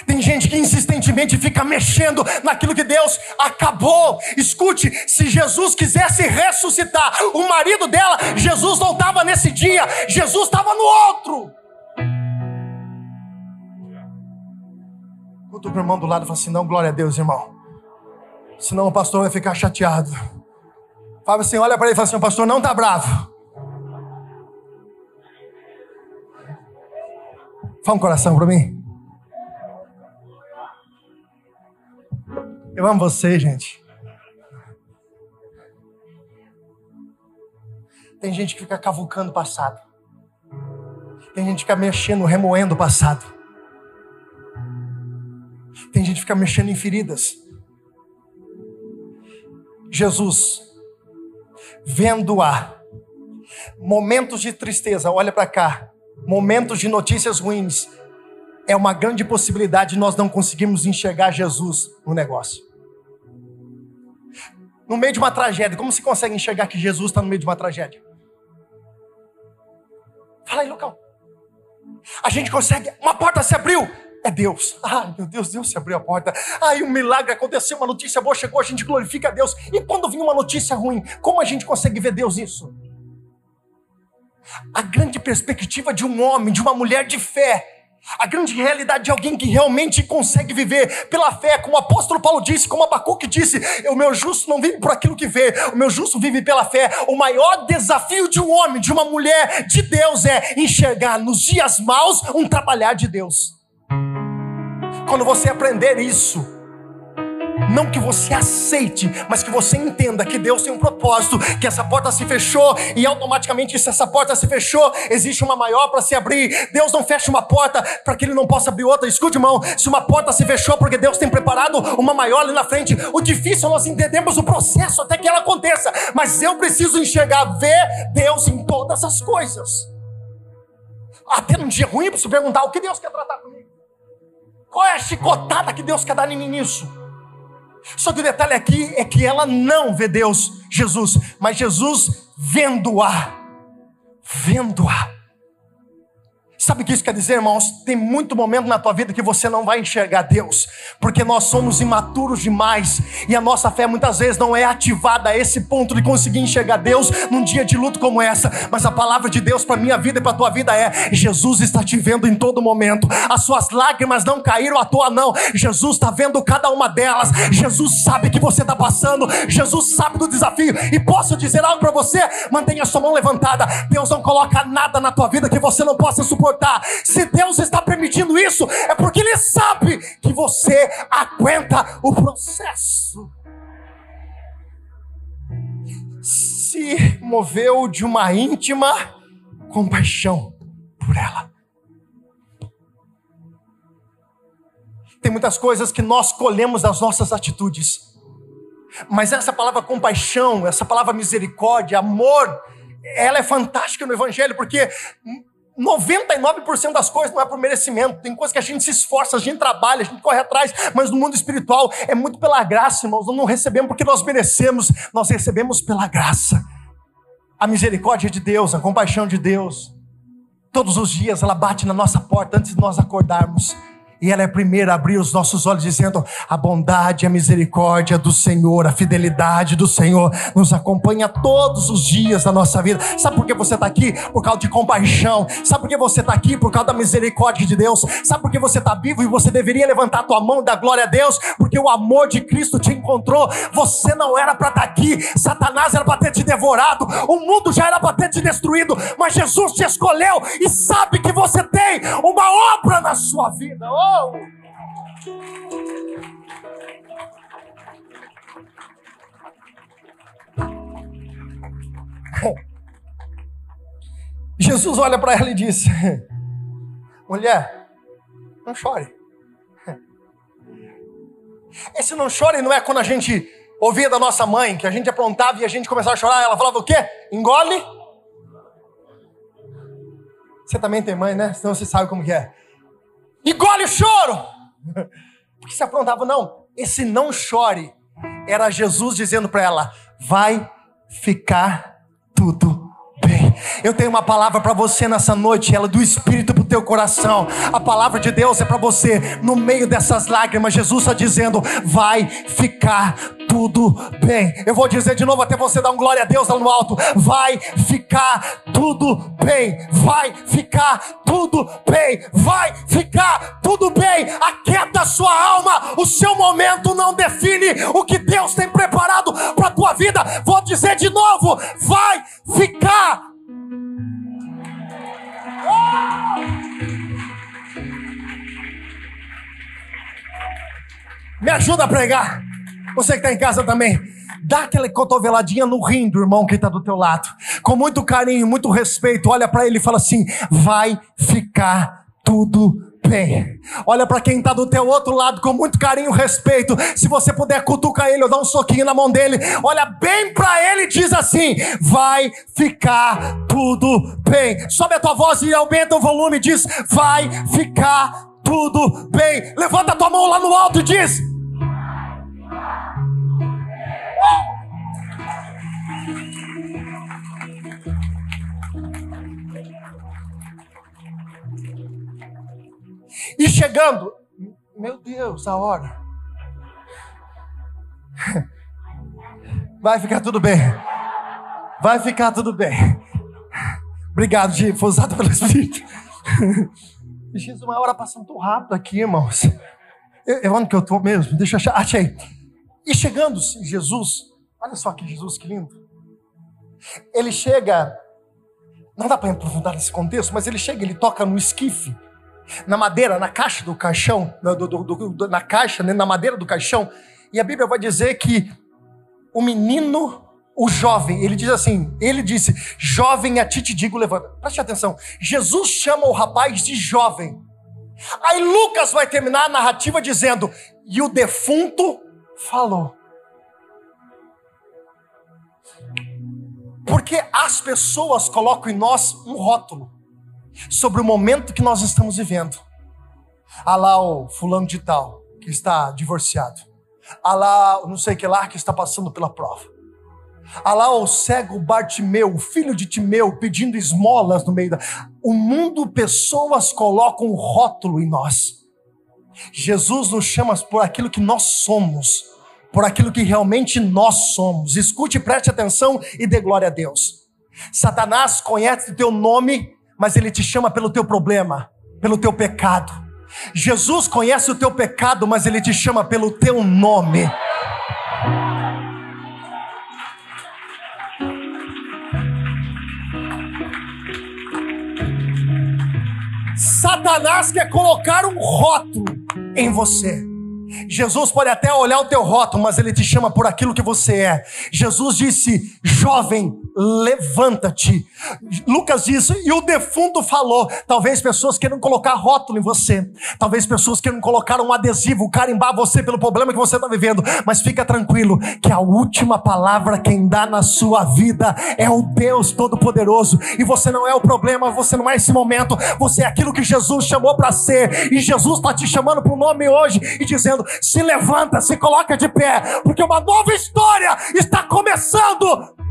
Tem gente que insistentemente fica mexendo naquilo que Deus acabou. Escute, se Jesus quisesse ressuscitar o marido dela, Jesus não estava nesse dia, Jesus estava no outro. Conta o irmão do lado e fala assim: não, glória a Deus, irmão. Senão o pastor vai ficar chateado. Fala assim, olha para ele e fala assim: o pastor não está bravo. Fala um coração para mim. Eu amo você, gente. Tem gente que fica cavucando o passado. Tem gente que fica mexendo, remoendo o passado. Tem gente que fica mexendo em feridas. Jesus, vendo-a, momentos de tristeza, olha para cá, momentos de notícias ruins, é uma grande possibilidade de nós não conseguirmos enxergar Jesus no negócio. No meio de uma tragédia, como se consegue enxergar que Jesus está no meio de uma tragédia? Fala aí, local. A gente consegue, uma porta se abriu, é Deus. Ai, meu Deus, Deus se abriu a porta. Ai, um milagre aconteceu, uma notícia boa chegou, a gente glorifica a Deus. E quando vem uma notícia ruim, como a gente consegue ver Deus nisso? A grande perspectiva de um homem, de uma mulher de fé, a grande realidade de alguém que realmente consegue viver pela fé, como o apóstolo Paulo disse, como Abacuque disse: o meu justo não vive por aquilo que vê, o meu justo vive pela fé. O maior desafio de um homem, de uma mulher de Deus é enxergar nos dias maus um trabalhar de Deus. Quando você aprender isso, não que você aceite, mas que você entenda que Deus tem um propósito, que essa porta se fechou e automaticamente, se essa porta se fechou, existe uma maior para se abrir. Deus não fecha uma porta para que Ele não possa abrir outra. Escute, irmão, se uma porta se fechou porque Deus tem preparado uma maior ali na frente, o difícil é nós entendemos o processo até que ela aconteça, mas eu preciso enxergar, ver Deus em todas as coisas. Até num dia ruim, se perguntar o que Deus quer tratar comigo. Qual é a chicotada que Deus quer dar em mim nisso? Só que o detalhe aqui é que ela não vê Deus, Jesus, mas Jesus vendo-a, vendo-a. Sabe o que isso quer dizer, irmãos? Tem muito momento na tua vida que você não vai enxergar Deus, porque nós somos imaturos demais e a nossa fé muitas vezes não é ativada a esse ponto de conseguir enxergar Deus num dia de luto como essa. Mas a palavra de Deus para minha vida e para tua vida é: Jesus está te vendo em todo momento. As suas lágrimas não caíram à toa, não. Jesus está vendo cada uma delas. Jesus sabe que você está passando. Jesus sabe do desafio. E posso dizer algo para você? Mantenha sua mão levantada. Deus não coloca nada na tua vida que você não possa suportar suportar. Se Deus está permitindo isso, é porque Ele sabe que você aguenta o processo. Se moveu de uma íntima compaixão por ela. Tem muitas coisas que nós colhemos das nossas atitudes. Mas essa palavra compaixão, essa palavra misericórdia, amor, ela é fantástica no Evangelho, porque 99% das coisas não é por merecimento. Tem coisas que a gente se esforça, a gente trabalha, a gente corre atrás, mas no mundo espiritual é muito pela graça, irmãos. Nós não recebemos porque nós merecemos, nós recebemos pela graça. A misericórdia de Deus, a compaixão de Deus, todos os dias ela bate na nossa porta antes de nós acordarmos. E ela é a primeira a abrir os nossos olhos, dizendo: a bondade, a misericórdia do Senhor, a fidelidade do Senhor nos acompanha todos os dias da nossa vida. Sabe por que você está aqui? Por causa de compaixão. Sabe por que você está aqui? Por causa da misericórdia de Deus. Sabe por que você está vivo e você deveria levantar a tua mão e dar glória a Deus? Porque o amor de Cristo te encontrou. Você não era para estar tá aqui. Satanás era para ter te devorado. O mundo já era para ter te destruído. Mas Jesus te escolheu e sabe que você tem uma obra na sua vida. Oh! Jesus olha para ela e diz: Mulher, não chore. Esse não chore não é quando a gente ouvia da nossa mãe, que a gente aprontava e a gente começava a chorar, ela falava o quê? Engole. Você também tem mãe, né? Senão você sabe como que é. Engole o choro! Porque se aprontava, não, esse não chore era Jesus dizendo para ela: vai ficar tudo bem. Eu tenho uma palavra para você nessa noite, ela é do Espírito para o teu coração. A palavra de Deus é para você. No meio dessas lágrimas, Jesus está dizendo: vai ficar tudo bem. Eu vou dizer de novo até você dar um glória a Deus lá no alto. Vai ficar tudo bem. Vai ficar tudo bem. Vai ficar tudo bem. Aquieta sua alma. O seu momento não define o que Deus tem preparado para tua vida. Vou dizer de novo: vai ficar me ajuda a pregar. Você que está em casa também. Dá aquela cotoveladinha no rim do irmão que está do teu lado. Com muito carinho, muito respeito. Olha para ele e fala assim: vai ficar tudo bem. Olha para quem está do teu outro lado com muito carinho e respeito. Se você puder cutucar ele ou dar um soquinho na mão dele, olha bem para ele e diz assim: vai ficar tudo bem. Sobe a tua voz e aumenta o volume e diz: vai ficar tudo bem. Levanta a tua mão lá no alto e diz: E chegando, meu Deus, a hora. Vai ficar tudo bem. Vai ficar tudo bem. Obrigado, Gi, foi usado pelo Espírito. Jesus, uma hora passando tão rápido aqui, irmãos. Eu, eu onde que eu estou mesmo? Deixa eu achar. Achei. E chegando Jesus, olha só que Jesus, que lindo. Ele chega, não dá para aprofundar nesse contexto, mas ele chega, ele toca no esquife na madeira, na caixa do caixão, na, do, do, do, na caixa, né, na madeira do caixão, e a Bíblia vai dizer que o menino, o jovem, ele diz assim: ele disse, jovem, a ti te digo, levanta. Preste atenção, Jesus chama o rapaz de jovem. Aí Lucas vai terminar a narrativa dizendo: e o defunto falou. Porque as pessoas colocam em nós um rótulo sobre o momento que nós estamos vivendo. Há lá o fulano de tal que está divorciado. Há lá não sei que lá que está passando pela prova. Há lá o cego Bartimeu, o filho de Timeu, pedindo esmolas no meio da. O mundo, pessoas colocam um rótulo em nós. Jesus nos chama por aquilo que nós somos, por aquilo que realmente nós somos. Escute, preste atenção e dê glória a Deus. Satanás conhece o teu nome mas ele te chama pelo teu problema, pelo teu pecado. Jesus conhece o teu pecado, mas ele te chama pelo teu nome. Satanás quer colocar um rótulo em você. Jesus pode até olhar o teu rótulo, mas ele te chama por aquilo que você é. Jesus disse: jovem, levanta-te. Lucas disse, e o defunto falou. Talvez pessoas queiram colocar rótulo em você. Talvez pessoas queiram colocar um adesivo, carimbar você pelo problema que você está vivendo. Mas fica tranquilo, que a última palavra quem dá na sua vida é o Deus Todo-Poderoso. E você não é o problema, você não é esse momento, você é aquilo que Jesus chamou para ser. E Jesus está te chamando para o nome hoje e dizendo: se levanta, se coloca de pé, porque uma nova história está começando.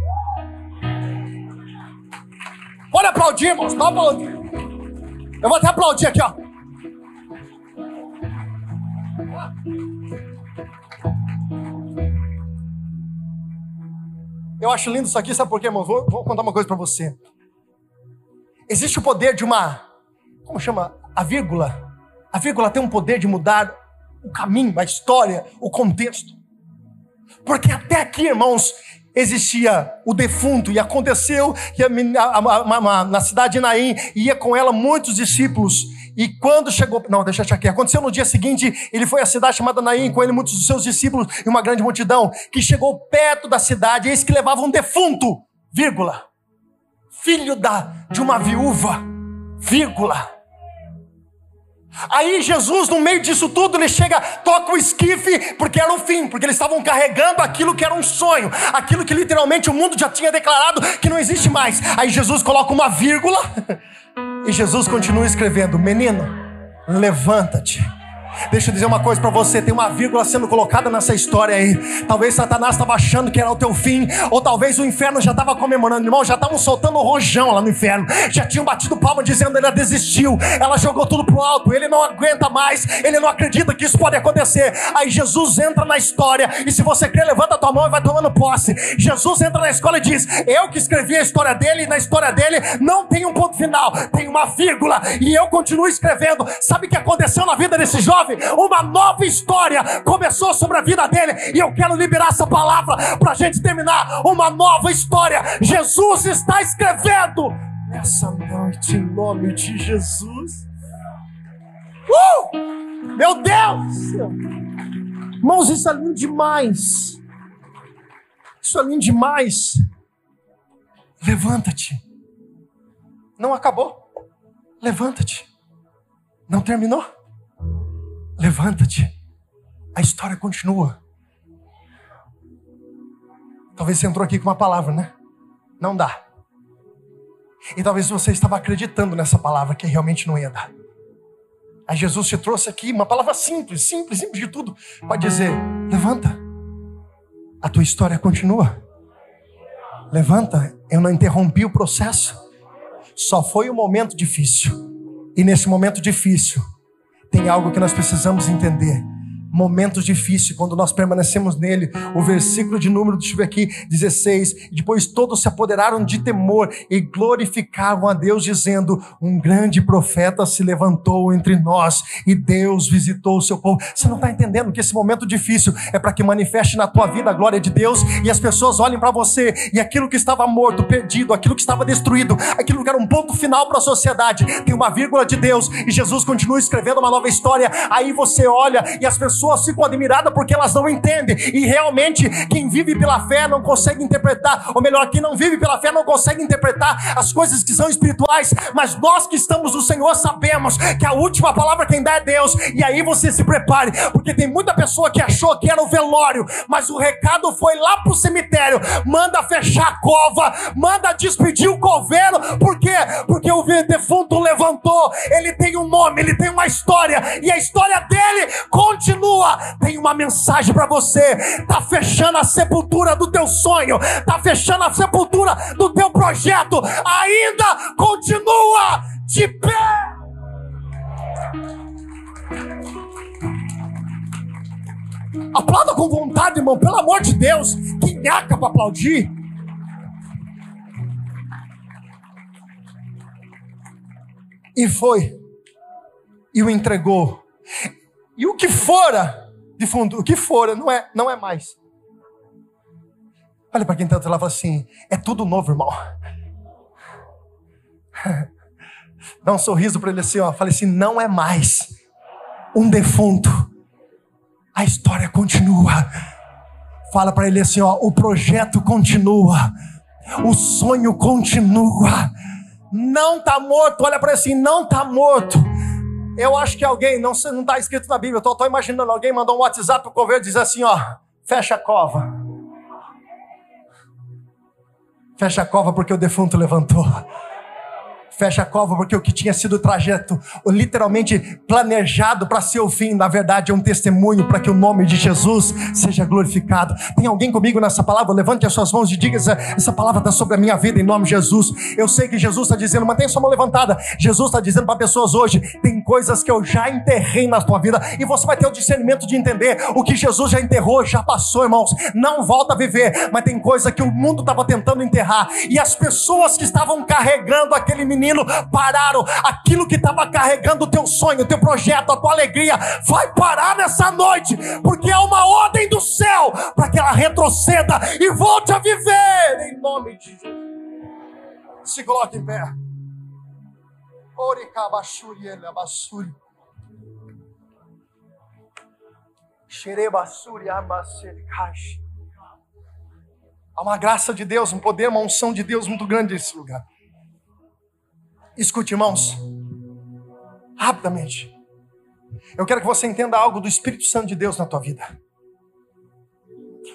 Pode aplaudir, irmãos. Pode aplaudir. Eu vou até aplaudir aqui, ó. Eu acho lindo isso aqui, sabe por quê, irmão? Vou, vou contar uma coisa para você. Existe o poder de uma. Como chama? A vírgula. A vírgula tem um poder de mudar o caminho, a história, o contexto. Porque até aqui, irmãos, existia o defunto, e aconteceu que na cidade de Naim ia com ela muitos discípulos. E quando chegou, não, deixa eu aqui. Aconteceu no dia seguinte, ele foi à cidade chamada Naim, com ele muitos dos seus discípulos e uma grande multidão, que chegou perto da cidade, eis que levava um defunto, vírgula, filho da, de uma viúva, vírgula. Aí Jesus, no meio disso tudo, ele chega, toca o esquife, porque era o fim, porque eles estavam carregando aquilo que era um sonho, aquilo que literalmente o mundo já tinha declarado que não existe mais. Aí Jesus coloca uma vírgula e Jesus continua escrevendo: Menino, levanta-te. Deixa eu dizer uma coisa para você: tem uma vírgula sendo colocada nessa história aí. Talvez Satanás estava achando que era o teu fim, ou talvez o inferno já estava comemorando. Irmão, já estavam soltando o rojão lá no inferno, já tinham batido palma dizendo ele desistiu. Ela jogou tudo pro alto, ele não aguenta mais, ele não acredita que isso pode acontecer. Aí Jesus entra na história, e se você crê, levanta a tua mão e vai tomando posse. Jesus entra na escola e diz: Eu que escrevi a história dele, e na história dele não tem um ponto final, tem uma vírgula, e eu continuo escrevendo. Sabe o que aconteceu na vida desse jovem? Uma nova história começou sobre a vida dele, e eu quero liberar essa palavra para a gente terminar. Uma nova história. Jesus está escrevendo nessa noite, em nome de Jesus. Uh! Meu Deus! Irmãos, isso é lindo demais. Isso é lindo demais. Levanta-te. Não acabou. Levanta-te. Não terminou. Levanta-te. A história continua. Talvez você entrou aqui com uma palavra, né? Não dá. E talvez você estava acreditando nessa palavra que realmente não ia dar. Aí Jesus te trouxe aqui uma palavra simples, simples, simples de tudo. Pode dizer: levanta. A tua história continua. Levanta. Eu não interrompi o processo. Só foi um momento difícil. E nesse momento difícil, tem algo que nós precisamos entender momentos difíceis, quando nós permanecemos nele. O versículo de número, deixa eu ver aqui, 16. Depois todos se apoderaram de temor e glorificavam a Deus, dizendo: Um grande profeta se levantou entre nós e Deus visitou o seu povo. Você não está entendendo que esse momento difícil é para que manifeste na tua vida a glória de Deus e as pessoas olhem para você e aquilo que estava morto, perdido, aquilo que estava destruído, aquilo que era um ponto final para a sociedade, tem uma vírgula de Deus e Jesus continua escrevendo uma nova história. Aí você olha e as pessoas pessoas ficam admiradas porque elas não entendem. E realmente, quem vive pela fé não consegue interpretar, ou melhor, quem não vive pela fé não consegue interpretar as coisas que são espirituais. Mas nós que estamos no Senhor sabemos que a última palavra quem dá é Deus. E aí você se prepare, porque tem muita pessoa que achou que era o velório, mas o recado foi lá pro cemitério. Manda fechar a cova, manda despedir o coveiro. Por quê? Porque o defunto levantou. Ele tem um nome, ele tem uma história, e a história dele continua tem uma mensagem para você. Tá fechando a sepultura do teu sonho, tá fechando a sepultura do teu projeto. Ainda continua de pé. Aplauda com vontade, irmão, pelo amor de Deus. Que nhaca para aplaudir. E foi, e o entregou. E o que fora de fundo, o que fora, não é, não é mais. Olha para quem está lá e fala assim: é tudo novo, irmão. Dá um sorriso para ele assim, ó. Fala assim: não é mais um defunto. A história continua. Fala para ele assim, ó. O projeto continua. O sonho continua. Não está morto. Olha para ele assim: não está morto eu acho que alguém, não está escrito na Bíblia, estou imaginando, alguém mandou um WhatsApp para o coveiro e diz assim: ó, fecha a cova. Fecha a cova porque o defunto levantou fecha a cova, porque o que tinha sido o trajeto, literalmente planejado para ser o fim, na verdade é um testemunho para que o nome de Jesus seja glorificado. Tem alguém comigo nessa palavra? Levante as suas mãos e diga: essa, essa palavra está sobre a minha vida em nome de Jesus. Eu sei que Jesus está dizendo, mantenha sua mão levantada. Jesus está dizendo para pessoas hoje: tem coisas que eu já enterrei na tua vida, e você vai ter o discernimento de entender o que Jesus já enterrou, já passou, irmãos. Não volta a viver, mas tem coisa que o mundo estava tentando enterrar, e as pessoas que estavam carregando aquele menino pararam. Aquilo que estava carregando o teu sonho, o teu projeto, a tua alegria, vai parar nessa noite, porque há uma ordem do céu para que ela retroceda e volte a viver, em nome de Jesus. Se coloque em pé. Xerebasuri, abasuri, Há uma graça de Deus, um poder, uma unção de Deus muito grande nesse lugar. Escute, irmãos, rapidamente. Eu quero que você entenda algo do Espírito Santo de Deus na tua vida.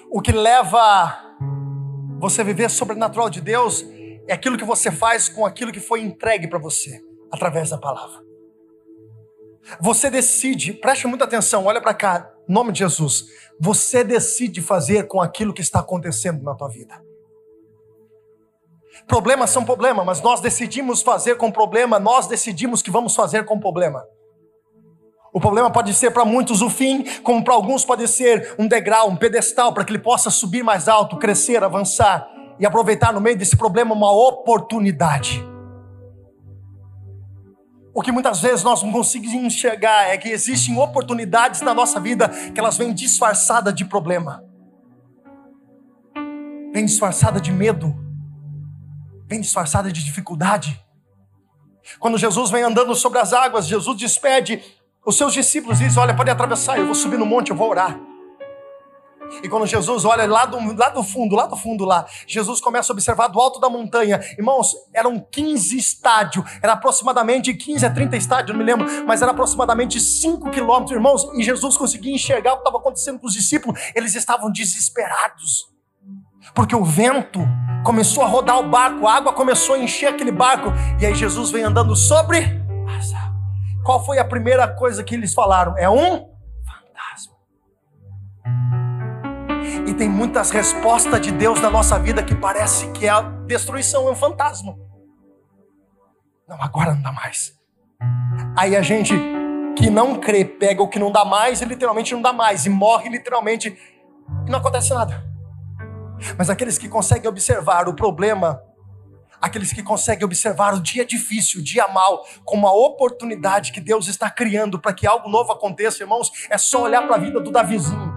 O que leva você a viver sobrenatural de Deus é aquilo que você faz com aquilo que foi entregue para você através da palavra. Você decide, preste muita atenção, olha para cá, nome de Jesus. Você decide fazer com aquilo que está acontecendo na tua vida. Problemas são problema, mas nós decidimos fazer com problema, nós decidimos que vamos fazer com problema. O problema pode ser para muitos o fim, como para alguns pode ser um degrau, um pedestal, para que ele possa subir mais alto, crescer, avançar e aproveitar no meio desse problema uma oportunidade. O que muitas vezes nós não conseguimos enxergar é que existem oportunidades na nossa vida que elas vêm disfarçadas de problema, vêm disfarçada de medo, vêm disfarçada de dificuldade. Quando Jesus vem andando sobre as águas, Jesus despede os seus discípulos e diz: Olha, pode atravessar, eu vou subir no monte, eu vou orar. E quando Jesus olha lá do, lá do fundo, lá do fundo lá, Jesus começa a observar do alto da montanha. Irmãos, eram 15 estádios, era aproximadamente 15 a 30 estádios, não me lembro, mas era aproximadamente 5 quilômetros, irmãos, e Jesus conseguia enxergar o que estava acontecendo com os discípulos. Eles estavam desesperados. Porque o vento começou a rodar o barco, a água começou a encher aquele barco, e aí Jesus vem andando sobre. Qual foi a primeira coisa que eles falaram? É um E tem muitas respostas de Deus na nossa vida que parece que a destruição é um fantasma. Não, agora não dá mais. Aí a gente que não crê pega o que não dá mais e literalmente não dá mais e morre literalmente e não acontece nada. Mas aqueles que conseguem observar o problema, aqueles que conseguem observar o dia difícil, o dia mal, como uma oportunidade que Deus está criando para que algo novo aconteça, irmãos, é só olhar para a vida do Davizinho.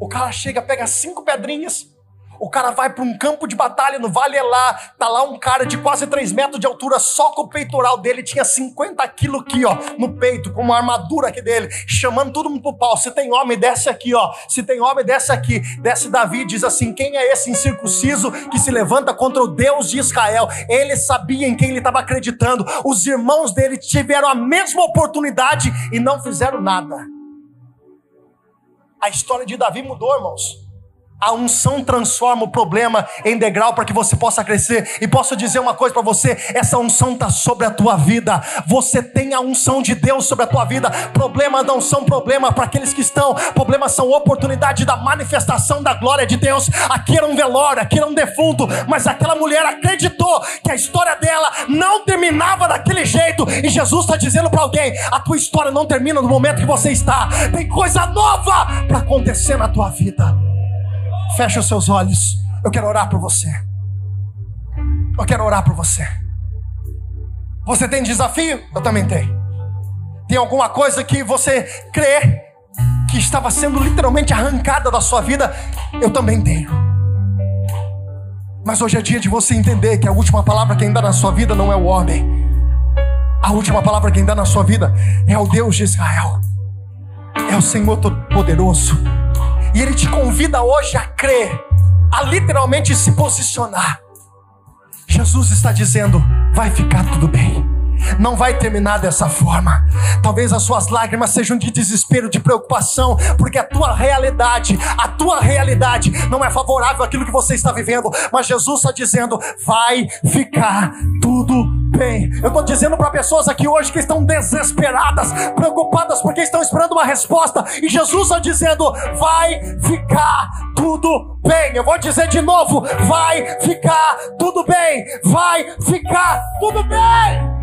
O cara chega, pega cinco pedrinhas. O cara vai para um campo de batalha no Vale lá. Tá lá um cara de quase 3 metros de altura, só com o peitoral dele tinha 50 quilos aqui, ó, no peito, com uma armadura aqui dele, chamando todo mundo pro pau. Se tem homem, desce aqui, ó. Se tem homem, desce aqui. Desce Davi diz assim: Quem é esse incircunciso que se levanta contra o Deus de Israel? Ele sabia em quem ele estava acreditando. Os irmãos dele tiveram a mesma oportunidade e não fizeram nada. A história de Davi mudou, irmãos. A unção transforma o problema em degrau para que você possa crescer. E posso dizer uma coisa para você: essa unção está sobre a tua vida. Você tem a unção de Deus sobre a tua vida. Problemas não são problema para aqueles que estão. Problemas são oportunidade da manifestação da glória de Deus. Aqui era um velório, aqui era um defunto. Mas aquela mulher acreditou que a história dela não terminava daquele jeito. E Jesus está dizendo para alguém: a tua história não termina no momento que você está. Tem coisa nova para acontecer na tua vida. Feche os seus olhos. Eu quero orar por você. Eu quero orar por você. Você tem desafio? Eu também tenho. Tem alguma coisa que você crê que estava sendo literalmente arrancada da sua vida? Eu também tenho. Mas hoje é dia de você entender que a última palavra que ainda na sua vida não é o homem. A última palavra que ainda na sua vida é o Deus de Israel. É o Senhor Todo-Poderoso e Ele te convida hoje a crer, a literalmente se posicionar. Jesus está dizendo: vai ficar tudo bem não vai terminar dessa forma. Talvez as suas lágrimas sejam de desespero, de preocupação, porque a tua realidade, a tua realidade não é favorável àquilo que você está vivendo. Mas Jesus está dizendo: vai ficar tudo bem. Eu estou dizendo para pessoas aqui hoje que estão desesperadas, preocupadas porque estão esperando uma resposta, e Jesus está dizendo: vai ficar tudo bem. Eu vou dizer de novo: vai ficar tudo bem. Vai ficar tudo bem.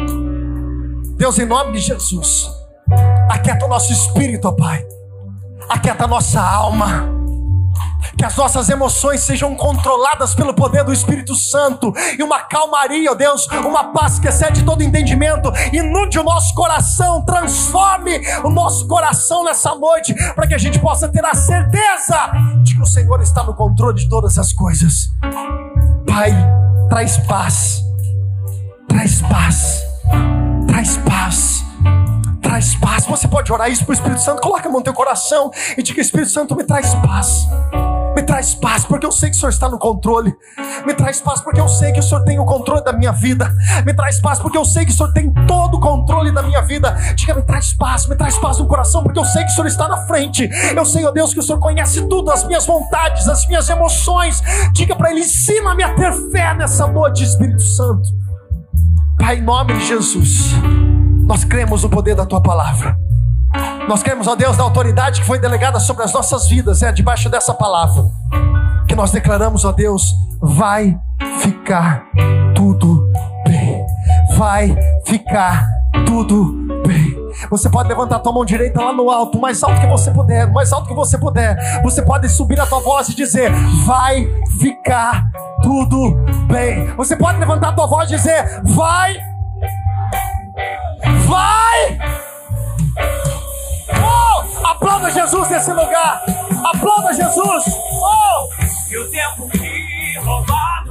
Deus, em nome de Jesus, aquieta o nosso espírito, ó Pai, aquieta a nossa alma, que as nossas emoções sejam controladas pelo poder do Espírito Santo, e uma calmaria, ó Deus, uma paz que excede todo entendimento, inunde o nosso coração, transforme o nosso coração nessa noite, para que a gente possa ter a certeza de que o Senhor está no controle de todas as coisas. Pai, traz paz, traz paz traz paz. Traz paz. Você pode orar isso para o Espírito Santo. Coloque a mão no teu coração e diga: Espírito Santo, me traz paz. Me traz paz, porque eu sei que o Senhor está no controle. Me traz paz, porque eu sei que o Senhor tem o controle da minha vida. Me traz paz, porque eu sei que o Senhor tem todo o controle da minha vida. Diga, me traz paz, me traz paz no coração, porque eu sei que o Senhor está na frente. Eu sei, ó Deus, que o Senhor conhece tudo, as minhas vontades, as minhas emoções. Diga para Ele, ensina-me a ter fé nessa noite, Espírito Santo. Pai, em nome de Jesus. Nós cremos no poder da tua palavra. Nós cremos, ó Deus, na autoridade que foi delegada sobre as nossas vidas, é debaixo dessa palavra. Que nós declaramos, ó Deus, vai ficar tudo bem. Vai ficar tudo bem. Você pode levantar a tua mão direita lá no alto, mais alto que você puder, mais alto que você puder. Você pode subir a tua voz e dizer: Vai ficar tudo bem. Você pode levantar a tua voz e dizer: Vai, vai. Oh, aplauda Jesus nesse lugar. Aplauda Jesus. Oh. E o tempo que roubar.